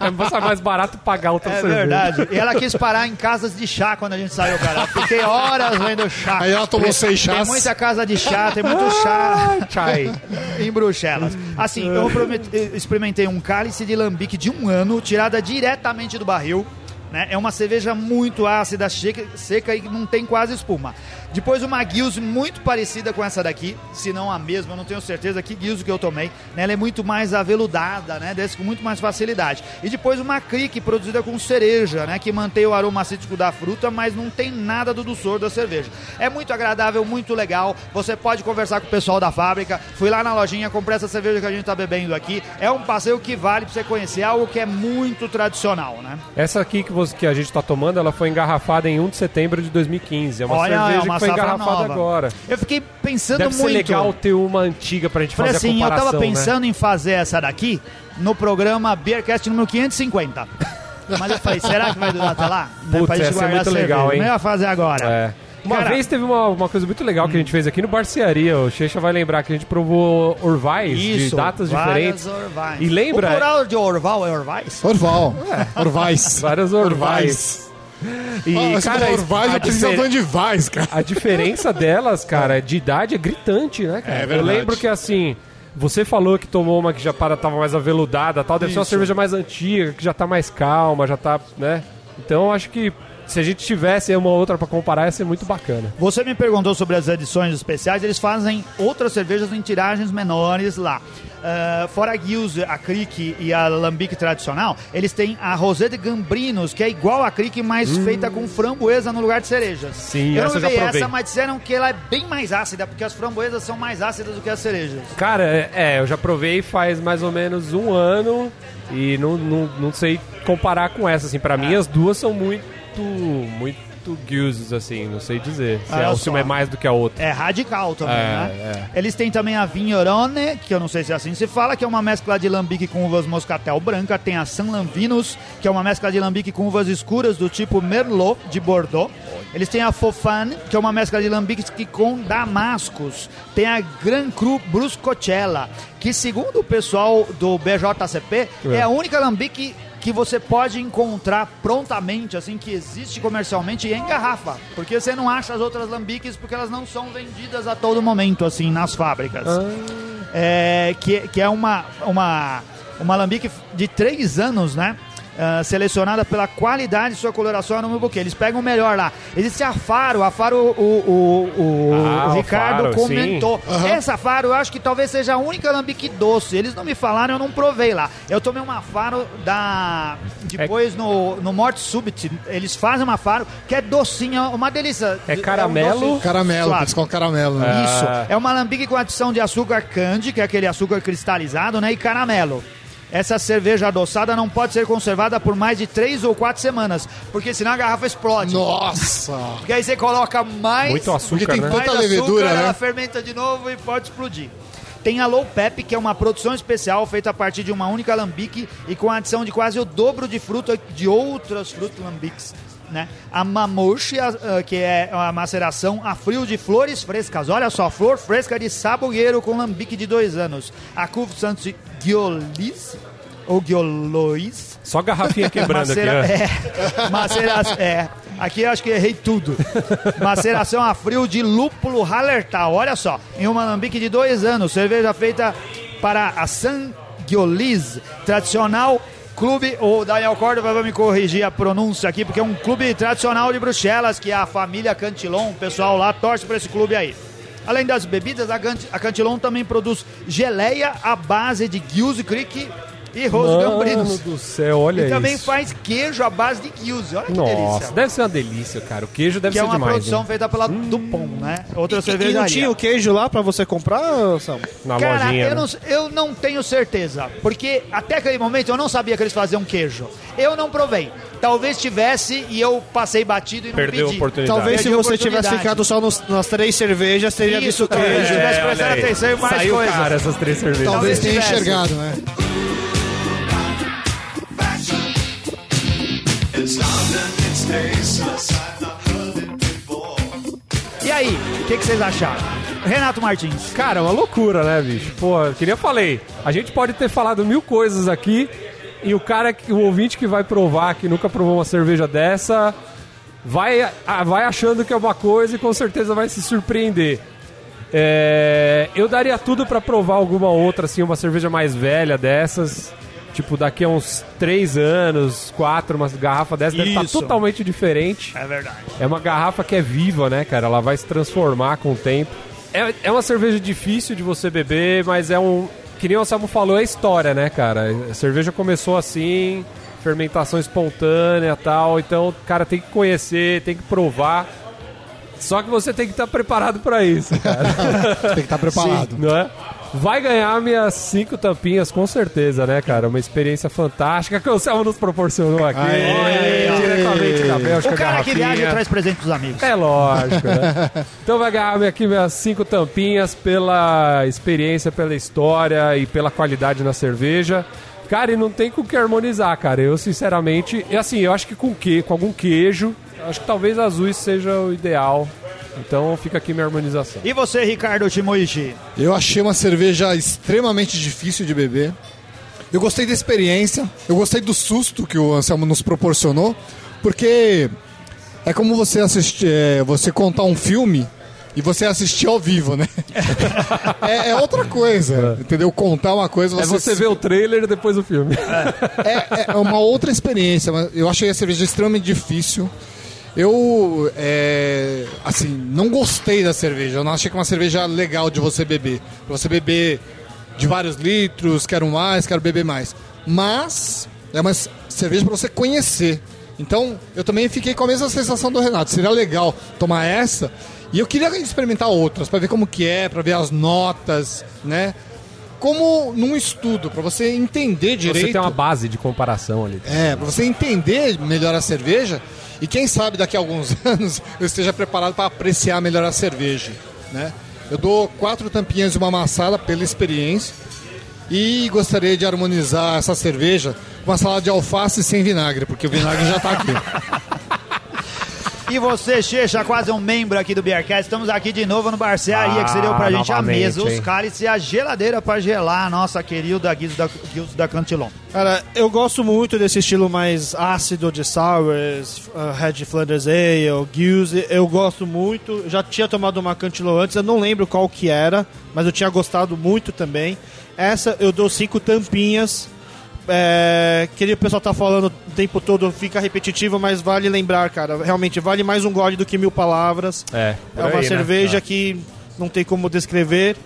Speaker 2: É mais barato pagar outra
Speaker 1: É
Speaker 2: cerveja.
Speaker 1: verdade. E ela quis parar em casas de chá quando a gente saiu, cara. Fiquei horas vendo chá.
Speaker 3: Aí ela tomou seis
Speaker 1: Tem
Speaker 3: chás.
Speaker 1: muita casa de chá, tem muito chá
Speaker 2: Chai.
Speaker 1: em Bruxelas. Assim, eu eh, experimentei um cálice de lambique de um ano, tirada diretamente do barril. Né? É uma cerveja muito ácida, seca, seca e não tem quase espuma. Depois uma Guilze muito parecida com essa daqui, se não a mesma, não tenho certeza que Guilze que eu tomei. né? Ela é muito mais aveludada, né? desce com muito mais facilidade. E depois uma Crick produzida com cereja, né? que mantém o aroma cítrico da fruta, mas não tem nada do doçor da cerveja. É muito agradável, muito legal. Você pode conversar com o pessoal da fábrica. Fui lá na lojinha, comprei essa cerveja que a gente tá bebendo aqui. É um passeio que vale pra você conhecer algo que é muito tradicional, né?
Speaker 2: Essa aqui que, você, que a gente tá tomando, ela foi engarrafada em 1 de setembro de 2015. É uma
Speaker 1: Olha,
Speaker 2: cerveja
Speaker 1: é uma
Speaker 2: que foi engarrafada
Speaker 1: nova.
Speaker 2: agora.
Speaker 1: Eu fiquei pensando
Speaker 2: Deve ser
Speaker 1: muito.
Speaker 2: legal ter uma antiga pra gente
Speaker 1: Falei
Speaker 2: fazer
Speaker 1: assim,
Speaker 2: a
Speaker 1: eu
Speaker 2: comparação,
Speaker 1: tava
Speaker 2: né?
Speaker 1: pensando em fazer essa daqui no programa Beercast número 550. Mas eu falei, será que vai durar até lá? *laughs* Né,
Speaker 2: Putz,
Speaker 1: pra gente guardar
Speaker 2: muito
Speaker 1: cerveja.
Speaker 2: legal, hein?
Speaker 1: Melhor fazer agora.
Speaker 2: É. Uma
Speaker 1: Cara-
Speaker 2: vez teve uma, uma coisa muito legal que a gente fez aqui no Barcearia. O Checha vai lembrar que a gente provou orvais de datas diferentes.
Speaker 1: Orvais.
Speaker 2: E lembra-
Speaker 1: O plural de Orval é Orvais?
Speaker 3: Orval. Orvais.
Speaker 2: Várias orvais. E,
Speaker 3: Ah,
Speaker 2: cara,
Speaker 3: falou Orvais,
Speaker 2: a
Speaker 3: eu pensei
Speaker 2: difer-
Speaker 3: de Vais, cara.
Speaker 2: A diferença delas, cara, de idade é gritante, né, cara?
Speaker 3: É
Speaker 2: Eu
Speaker 3: verdade.
Speaker 2: lembro que assim. Você falou que tomou uma que já para, tava mais aveludada tal. Deve ser uma
Speaker 1: Isso.
Speaker 2: cerveja mais antiga, que já tá mais calma, já tá, né? Então eu acho que se a gente tivesse uma outra pra comparar, ia ser muito bacana.
Speaker 1: Você me perguntou sobre as edições especiais, eles fazem outras cervejas em tiragens menores lá. Ah, fora a Guilze, a Crick e a Lambic tradicional, eles têm a Rosé de Gambrinos, que é igual a Crick, mas feita com framboesa no lugar de cerejas.
Speaker 2: Hum. Sim,
Speaker 1: eu
Speaker 2: essa
Speaker 1: não
Speaker 2: já provei.
Speaker 1: essa, mas disseram que ela é bem mais ácida, porque as framboesas são mais ácidas do que as cerejas.
Speaker 2: Cara, é, é, eu já provei faz mais ou menos um ano e não, não, não sei comparar com essa, assim. Pra mim, as duas são muito, muito guilds, assim, não sei dizer. Se,
Speaker 1: Olha
Speaker 2: é,
Speaker 1: só.
Speaker 2: uma é mais do que a outra.
Speaker 1: É radical também,
Speaker 2: É,
Speaker 1: né? Eles têm também a Vignorone, que eu não sei se assim se fala, que é uma mescla de lambique com uvas moscatel branca. Tem a San Lambinos, que é uma mescla de lambique com uvas escuras do tipo Merlot, de Bordeaux. Eles têm a Fofane, que é uma mescla de lambiques que com damascos. Tem a Gran Cru Bruscocella, que segundo o pessoal do BJCP, é,
Speaker 2: É.
Speaker 1: a única lambique que você pode encontrar prontamente, assim, que existe comercialmente e em garrafa. Porque você não acha as outras lambiques porque elas não são vendidas a todo momento, assim, nas fábricas. É, que, que é uma, uma, uma lambique de três anos, né? Ah, selecionada pela qualidade de sua coloração no meu buquê. Eles pegam o melhor lá. Existe a Faro, a Faro o, o, o,
Speaker 2: Ah,
Speaker 1: o Ricardo
Speaker 2: Faro,
Speaker 1: comentou. Essa Faro eu acho que talvez seja a única alambique doce. Eles não me falaram, eu não provei lá. Eu tomei uma Faro da. Depois no, no Morte Subit, eles fazem uma Faro que é docinha, uma delícia.
Speaker 2: É
Speaker 1: um
Speaker 2: caramelo?
Speaker 1: doce
Speaker 3: Caramelo,
Speaker 1: suave.
Speaker 3: eles com caramelo, né?
Speaker 1: Isso.
Speaker 2: Ah.
Speaker 1: É uma alambique com adição de açúcar candy, que é aquele açúcar cristalizado, né? E caramelo. Essa cerveja adoçada não pode ser conservada por mais de três ou quatro semanas, porque senão a garrafa explode.
Speaker 3: Nossa!
Speaker 1: Porque aí você coloca mais,
Speaker 2: Muito
Speaker 3: Porque
Speaker 2: açúcar,
Speaker 3: tem
Speaker 2: né?
Speaker 3: tanta
Speaker 1: mais
Speaker 3: levedura,
Speaker 1: açúcar,
Speaker 3: né?
Speaker 1: ela fermenta de novo e pode explodir. Tem a Low Pep, que é uma produção especial feita a partir de uma única alambique e com a adição de quase o dobro de fruta de outras frutas lambiques. Né? A Mamoshi, a- a- que é a maceração a frio de flores frescas. Olha só, flor fresca de sabogueiro com lambique de dois anos. A Cuv Santos Giolis, ou Giolois,
Speaker 2: Só garrafinha quebrando aqui,
Speaker 1: Macera-
Speaker 2: ó.
Speaker 1: É, maceração. É, aqui eu acho que errei tudo. Maceração a frio de lúpulo Hallertau. Olha só, em um alambique de dois anos, cerveja feita para a San tradicional clube. O Daniel Córdoba vai me corrigir a pronúncia aqui, porque é um clube tradicional de Bruxelas, que a família Cantilon, o pessoal lá torce para esse clube aí. Além das bebidas, a Cantilon também produz geleia à base de Gills Creek e
Speaker 2: Mano
Speaker 1: Gambrinos.
Speaker 2: do céu, olha
Speaker 1: E também
Speaker 2: isso.
Speaker 1: faz queijo à base de guilze. Olha que
Speaker 2: Nossa,
Speaker 1: delícia.
Speaker 2: deve ser uma delícia, cara. O queijo deve
Speaker 1: Que é
Speaker 2: ser
Speaker 1: uma
Speaker 2: demais.
Speaker 1: produção
Speaker 2: hein?
Speaker 1: feita pela Dupont, né? Outra
Speaker 4: E, e
Speaker 1: cervejaria.
Speaker 4: não tinha o queijo lá pra você comprar, Sam?
Speaker 2: Na
Speaker 1: Cara,
Speaker 2: lojinha.
Speaker 1: eu
Speaker 2: né?
Speaker 1: não, eu não tenho certeza, porque até aquele momento eu não sabia que eles faziam queijo. Eu não provei. Talvez tivesse e eu passei batido e não
Speaker 2: Perdeu a
Speaker 1: pedi.
Speaker 2: oportunidade.
Speaker 4: Talvez se
Speaker 1: Perdi a
Speaker 4: você tivesse ficado só nos- nas três cervejas, teria
Speaker 1: Isso,
Speaker 4: visto queijo.
Speaker 1: tivesse
Speaker 2: olha
Speaker 1: prestado
Speaker 2: aí.
Speaker 1: atenção em mais
Speaker 2: Saiu
Speaker 1: coisas.
Speaker 2: cara essas três cervejas.
Speaker 3: Talvez
Speaker 1: Talvez
Speaker 3: tenha
Speaker 1: tivesse.
Speaker 3: enxergado, né?
Speaker 1: E aí, o que, que vocês acharam? Renato Martins.
Speaker 2: Cara, é uma loucura, né, bicho? Pô, eu falei. A gente pode ter falado mil coisas aqui e o cara, que- o ouvinte que vai provar, que nunca provou uma cerveja dessa, vai, ah, vai achando que é uma coisa e com certeza vai se surpreender. É, eu daria tudo pra provar alguma outra, assim, uma cerveja mais velha dessas. Tipo, daqui a uns três anos, quatro, uma garrafa dessa deve estar
Speaker 1: Isso.
Speaker 2: totalmente diferente.
Speaker 1: É verdade.
Speaker 2: É uma garrafa que é viva, né, cara? Ela vai se transformar com o tempo. É, é uma cerveja difícil de você beber, mas é um. Que nem o Anselmo falou, é história, né, cara? A cerveja começou assim, fermentação espontânea e tal. Então, cara, tem que conhecer, tem que provar. Só que você tem que estar preparado pra isso, cara. *laughs*
Speaker 3: Tem que estar preparado.
Speaker 2: não é? Vai ganhar minhas cinco tampinhas, com certeza, né, cara? Uma experiência fantástica que o Anselmo nos proporcionou aqui.
Speaker 3: Aê!
Speaker 2: diretamente da Bélgica,
Speaker 1: O cara que viaja traz presente pros amigos.
Speaker 2: É lógico, né? *laughs* Então vai ganhar aqui minhas cinco tampinhas pela experiência, pela história e pela qualidade na cerveja. Cara, e não tem com o que harmonizar, cara. Eu, sinceramente, e assim, eu acho que com que, com algum queijo, acho que talvez azuis seja o ideal. Então fica aqui minha harmonização.
Speaker 1: E você, Ricardo Timoichi?
Speaker 3: Eu achei uma cerveja extremamente difícil de beber. Eu gostei da experiência, eu gostei do susto que o Anselmo nos proporcionou, porque é como você assistir, é, você contar um filme e você assistir ao vivo, né? *laughs* é, é outra coisa, entendeu? Contar uma coisa,
Speaker 2: É você ver o trailer e depois o filme.
Speaker 3: é, é uma outra experiência, mas eu achei a cerveja extremamente difícil. Eu, é, assim, não gostei da cerveja. Eu não achei que é uma cerveja legal de você beber. Pra você beber de vários litros, quero mais, quero beber mais. Mas é uma cerveja para você conhecer. Então, eu também fiquei com a mesma sensação do Renato. Seria legal tomar essa. E eu queria experimentar outras, para ver como que é, para ver as notas, né? Como num estudo, para você entender direito.
Speaker 2: Você tem uma base de comparação ali.
Speaker 3: É, pra você entender melhor a cerveja e quem sabe daqui a alguns *laughs* anos eu esteja preparado para apreciar melhor a cerveja, né? Eu dou quatro tampinhas e uma amassada pela experiência e gostaria de harmonizar essa cerveja com uma salada de alface sem vinagre, porque o vinagre já tá aqui. *laughs*
Speaker 1: E você, Checha, quase um membro aqui do Beercast. Estamos aqui de novo no Barcearia, que você deu pra
Speaker 2: Ah,
Speaker 1: gente a mesa, os
Speaker 2: hein?
Speaker 1: cálices e a geladeira pra gelar a nossa querida Guilds da, Guilds da Cantilon.
Speaker 4: Cara, eu gosto muito desse estilo mais ácido de sours, uh, Red Flanders Ale, Guise. Eu gosto muito. Já tinha tomado uma Cantilo antes, eu não lembro qual que era, mas eu tinha gostado muito também. Essa eu dou cinco tampinhas é, que o pessoal tá falando o tempo todo fica repetitivo, mas vale lembrar, cara. Realmente, vale mais um gole do que mil palavras.
Speaker 2: É,
Speaker 4: É uma
Speaker 2: aí, né?
Speaker 4: cerveja
Speaker 2: Tá.
Speaker 4: que não tem como descrever.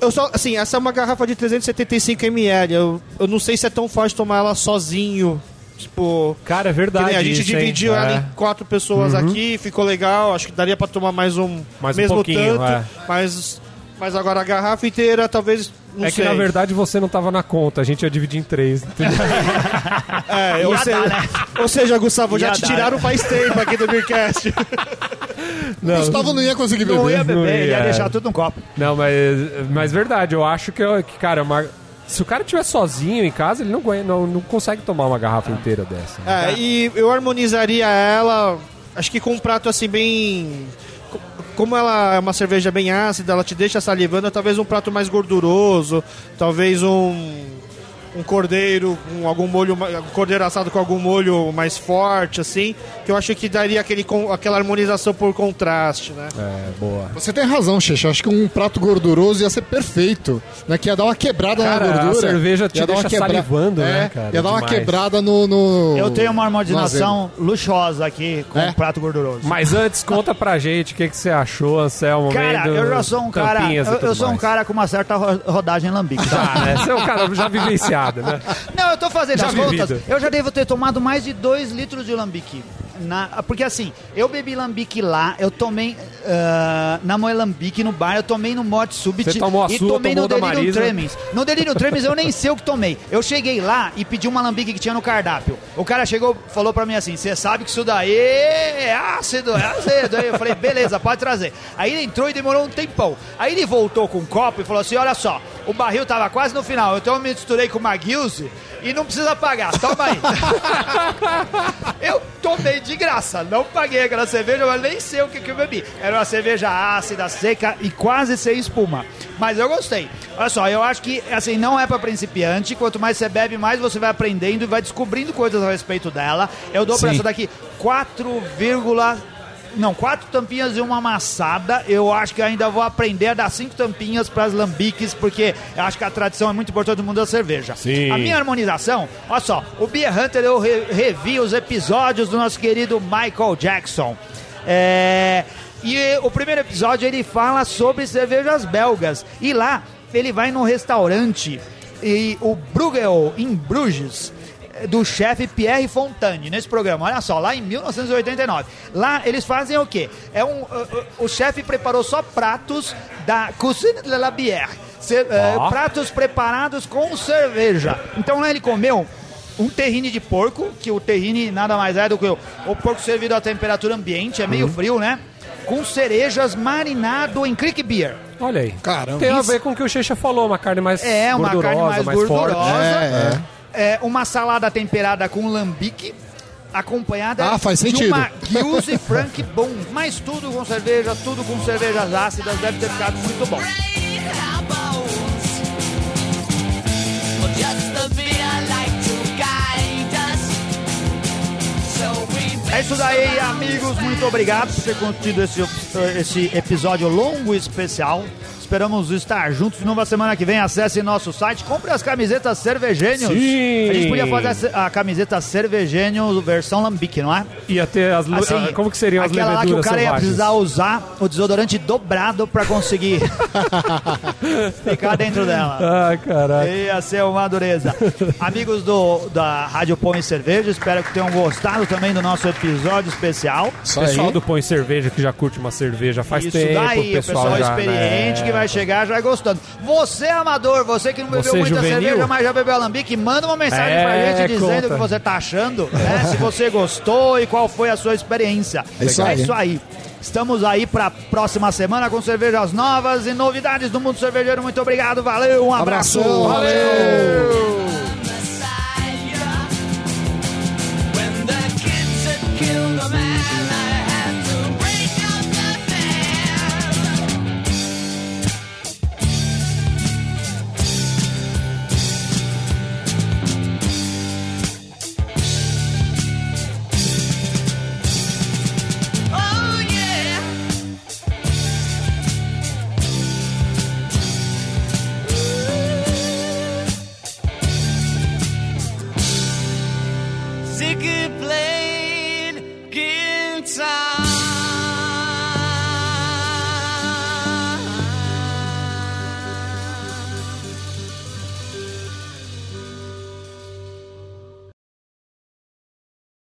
Speaker 4: Eu só, assim, essa é uma garrafa de 375 ml. Eu, eu não sei se é tão fácil tomar ela sozinho. Tipo,
Speaker 2: Cara, é
Speaker 4: que
Speaker 2: verdade.
Speaker 4: nem a gente
Speaker 2: isso, hein?
Speaker 4: dividiu ela
Speaker 2: É.
Speaker 4: em quatro pessoas aqui, ficou legal. Acho que daria pra tomar mais um,
Speaker 2: Mais um
Speaker 4: mesmo
Speaker 2: pouquinho,
Speaker 4: tanto.
Speaker 2: é.
Speaker 4: Mas, mas agora a garrafa inteira, talvez. Não
Speaker 2: É
Speaker 4: sei.
Speaker 2: que na verdade você não tava na conta, a gente ia dividir em três. *laughs*
Speaker 4: É, ou, seja,
Speaker 1: dar, né?
Speaker 4: ou seja, Gustavo, já
Speaker 1: Ia
Speaker 4: te
Speaker 1: dar.
Speaker 4: tiraram faz tempo aqui do Beercast. *laughs*
Speaker 3: O Gustavo não ia conseguir beber.
Speaker 1: Não ia beber,
Speaker 2: Não
Speaker 1: ele ia
Speaker 2: ia.
Speaker 1: deixar tudo no copo.
Speaker 2: não, mas, mas verdade, eu acho que, que, cara, uma- se o cara estiver sozinho em casa, ele não, não, não consegue tomar uma garrafa inteira dessa.
Speaker 4: É, e eu harmonizaria ela, acho que com um prato assim bem. Co- Como ela é uma cerveja bem ácida, ela te deixa salivando, talvez um prato mais gorduroso, talvez um. Um cordeiro com algum molho, um cordeiro assado com algum molho mais forte, assim, que eu acho que daria aquele, aquela harmonização por contraste, né?
Speaker 2: É, boa.
Speaker 3: Você tem razão, Xexa. Acho que um prato gorduroso ia ser perfeito. Né? Que ia dar uma quebrada
Speaker 2: Cara,
Speaker 3: na
Speaker 2: a
Speaker 3: gordura.
Speaker 2: cerveja te
Speaker 3: ia dar uma
Speaker 2: deixa salivando,
Speaker 3: é,
Speaker 2: né, cara?
Speaker 3: Ia dar uma
Speaker 2: Demais.
Speaker 3: quebrada no, no-
Speaker 1: Eu tenho uma harmonização luxuosa aqui com
Speaker 3: É?
Speaker 1: um prato gorduroso.
Speaker 2: Mas antes, conta pra gente o que, que você achou, Anselmo.
Speaker 1: Cara,
Speaker 2: vendo
Speaker 1: eu já sou um cara. Eu, eu sou um
Speaker 2: mais.
Speaker 1: cara com uma certa ro- rodagem lambique. tá?
Speaker 2: Tá, *laughs* né? Você é um cara já vivenciado, né?
Speaker 1: Não, eu tô fazendo
Speaker 2: Já
Speaker 1: as
Speaker 2: vivido.
Speaker 1: contas. Eu já devo ter tomado mais de 2 litros de lambique. Na, porque assim, eu bebi lambique lá, eu tomei ah, na Moelambique no bar, eu tomei no Morte Subit
Speaker 2: tomou a
Speaker 1: e
Speaker 2: sua,
Speaker 1: tomei no Delirium. Tremens. No Delirium Tremens eu nem sei o que tomei. Eu cheguei lá e pedi uma lambique que tinha no cardápio. O cara chegou, falou pra mim assim: "Você sabe que isso daí é ácido, é azedo". Aí eu falei: "Beleza, pode trazer". Aí ele entrou e demorou um tempão. Aí ele voltou com um copo e falou assim: "Olha só, o barril tava quase no final. Então eu me misturei com uma Guilze e não precisa pagar. Toma aí". *laughs* Eu tomei de graça, não paguei aquela cerveja, mas nem sei o que, que eu bebi. Era uma cerveja ácida, seca e quase sem espuma. Mas eu gostei. Olha só, eu acho que assim não é pra principiante. Quanto mais você bebe, mais você vai aprendendo e vai descobrindo coisas a respeito dela. Eu dou pra
Speaker 3: Sim.
Speaker 1: essa daqui 4, não, quatro tampinhas e uma amassada. Eu acho que ainda vou aprender a dar cinco tampinhas para as lambiques, porque eu acho que a tradição é muito importante no mundo da cerveja.
Speaker 2: Sim.
Speaker 1: A minha harmonização, olha só, o Beer Hunter eu re- revi os episódios do nosso querido Michael Jackson. É, e o primeiro episódio ele fala sobre cervejas belgas. E lá ele vai num restaurante, e o Bruegel, em Bruges do chefe Pierre Fontane nesse programa. Olha só, lá em 1989. Lá eles fazem o quê? É um, uh, uh, o chefe preparou só pratos da Cuisine de la Bière. Ce-
Speaker 2: Ó.
Speaker 1: pratos preparados com cerveja. Então lá ele comeu um terrine de porco, que o terrine nada mais é do que o, o porco servido a temperatura ambiente, é meio
Speaker 2: Uhum.
Speaker 1: frio, né? Com cerejas marinado em creek beer.
Speaker 2: Olha aí.
Speaker 3: Caramba.
Speaker 2: Tem a ver com o que o Checha falou, uma carne mais
Speaker 1: É, uma
Speaker 2: gordurosa,
Speaker 1: carne mais,
Speaker 2: mais forte.
Speaker 1: gordurosa.
Speaker 3: É,
Speaker 1: É, uma salada temperada com lambique, acompanhada
Speaker 3: Ah, faz
Speaker 1: de
Speaker 3: sentido.
Speaker 1: uma Guilze Frank Boom. Mas tudo com cerveja, tudo com cervejas ácidas, deve ter ficado muito bom. É isso daí, amigos. Muito obrigado por ter curtido esse, esse episódio longo e especial. Esperamos estar juntos numa semana que vem. Acesse nosso site, compre as camisetas Cervegênios.
Speaker 2: Sim.
Speaker 1: A gente podia fazer a camiseta Cervegênio versão Lambique, não é?
Speaker 2: Ia ter as...
Speaker 1: Assim,
Speaker 2: ah, como que seriam as
Speaker 1: aquela lá que o
Speaker 2: leveduras
Speaker 1: cara ia
Speaker 2: selvagens?
Speaker 1: precisar usar o desodorante dobrado pra conseguir *laughs* ficar dentro dela.
Speaker 2: Ai, caralho.
Speaker 1: Ia ser uma dureza. Amigos do, da Rádio Pão e Cerveja, espero que tenham gostado também do nosso episódio especial.
Speaker 3: Isso
Speaker 2: pessoal
Speaker 3: aí.
Speaker 2: do Põe Cerveja, que já curte uma cerveja faz
Speaker 1: Isso
Speaker 2: tempo.
Speaker 1: daí, o pessoal,
Speaker 2: já,
Speaker 1: experiente
Speaker 2: né?
Speaker 1: que vai chegar já gostando. Você, amador, você que não bebeu
Speaker 2: Você,
Speaker 1: muita
Speaker 2: juvenil?
Speaker 1: cerveja, mas já bebeu alambique, manda uma mensagem
Speaker 2: É,
Speaker 1: pra gente dizendo o que você tá achando, né? se você gostou e qual foi a sua experiência.
Speaker 3: É isso aí.
Speaker 1: isso aí. Estamos aí pra próxima semana com cervejas novas e novidades do mundo cervejeiro. Muito obrigado, valeu, um abraço.
Speaker 3: Abração, valeu.
Speaker 5: When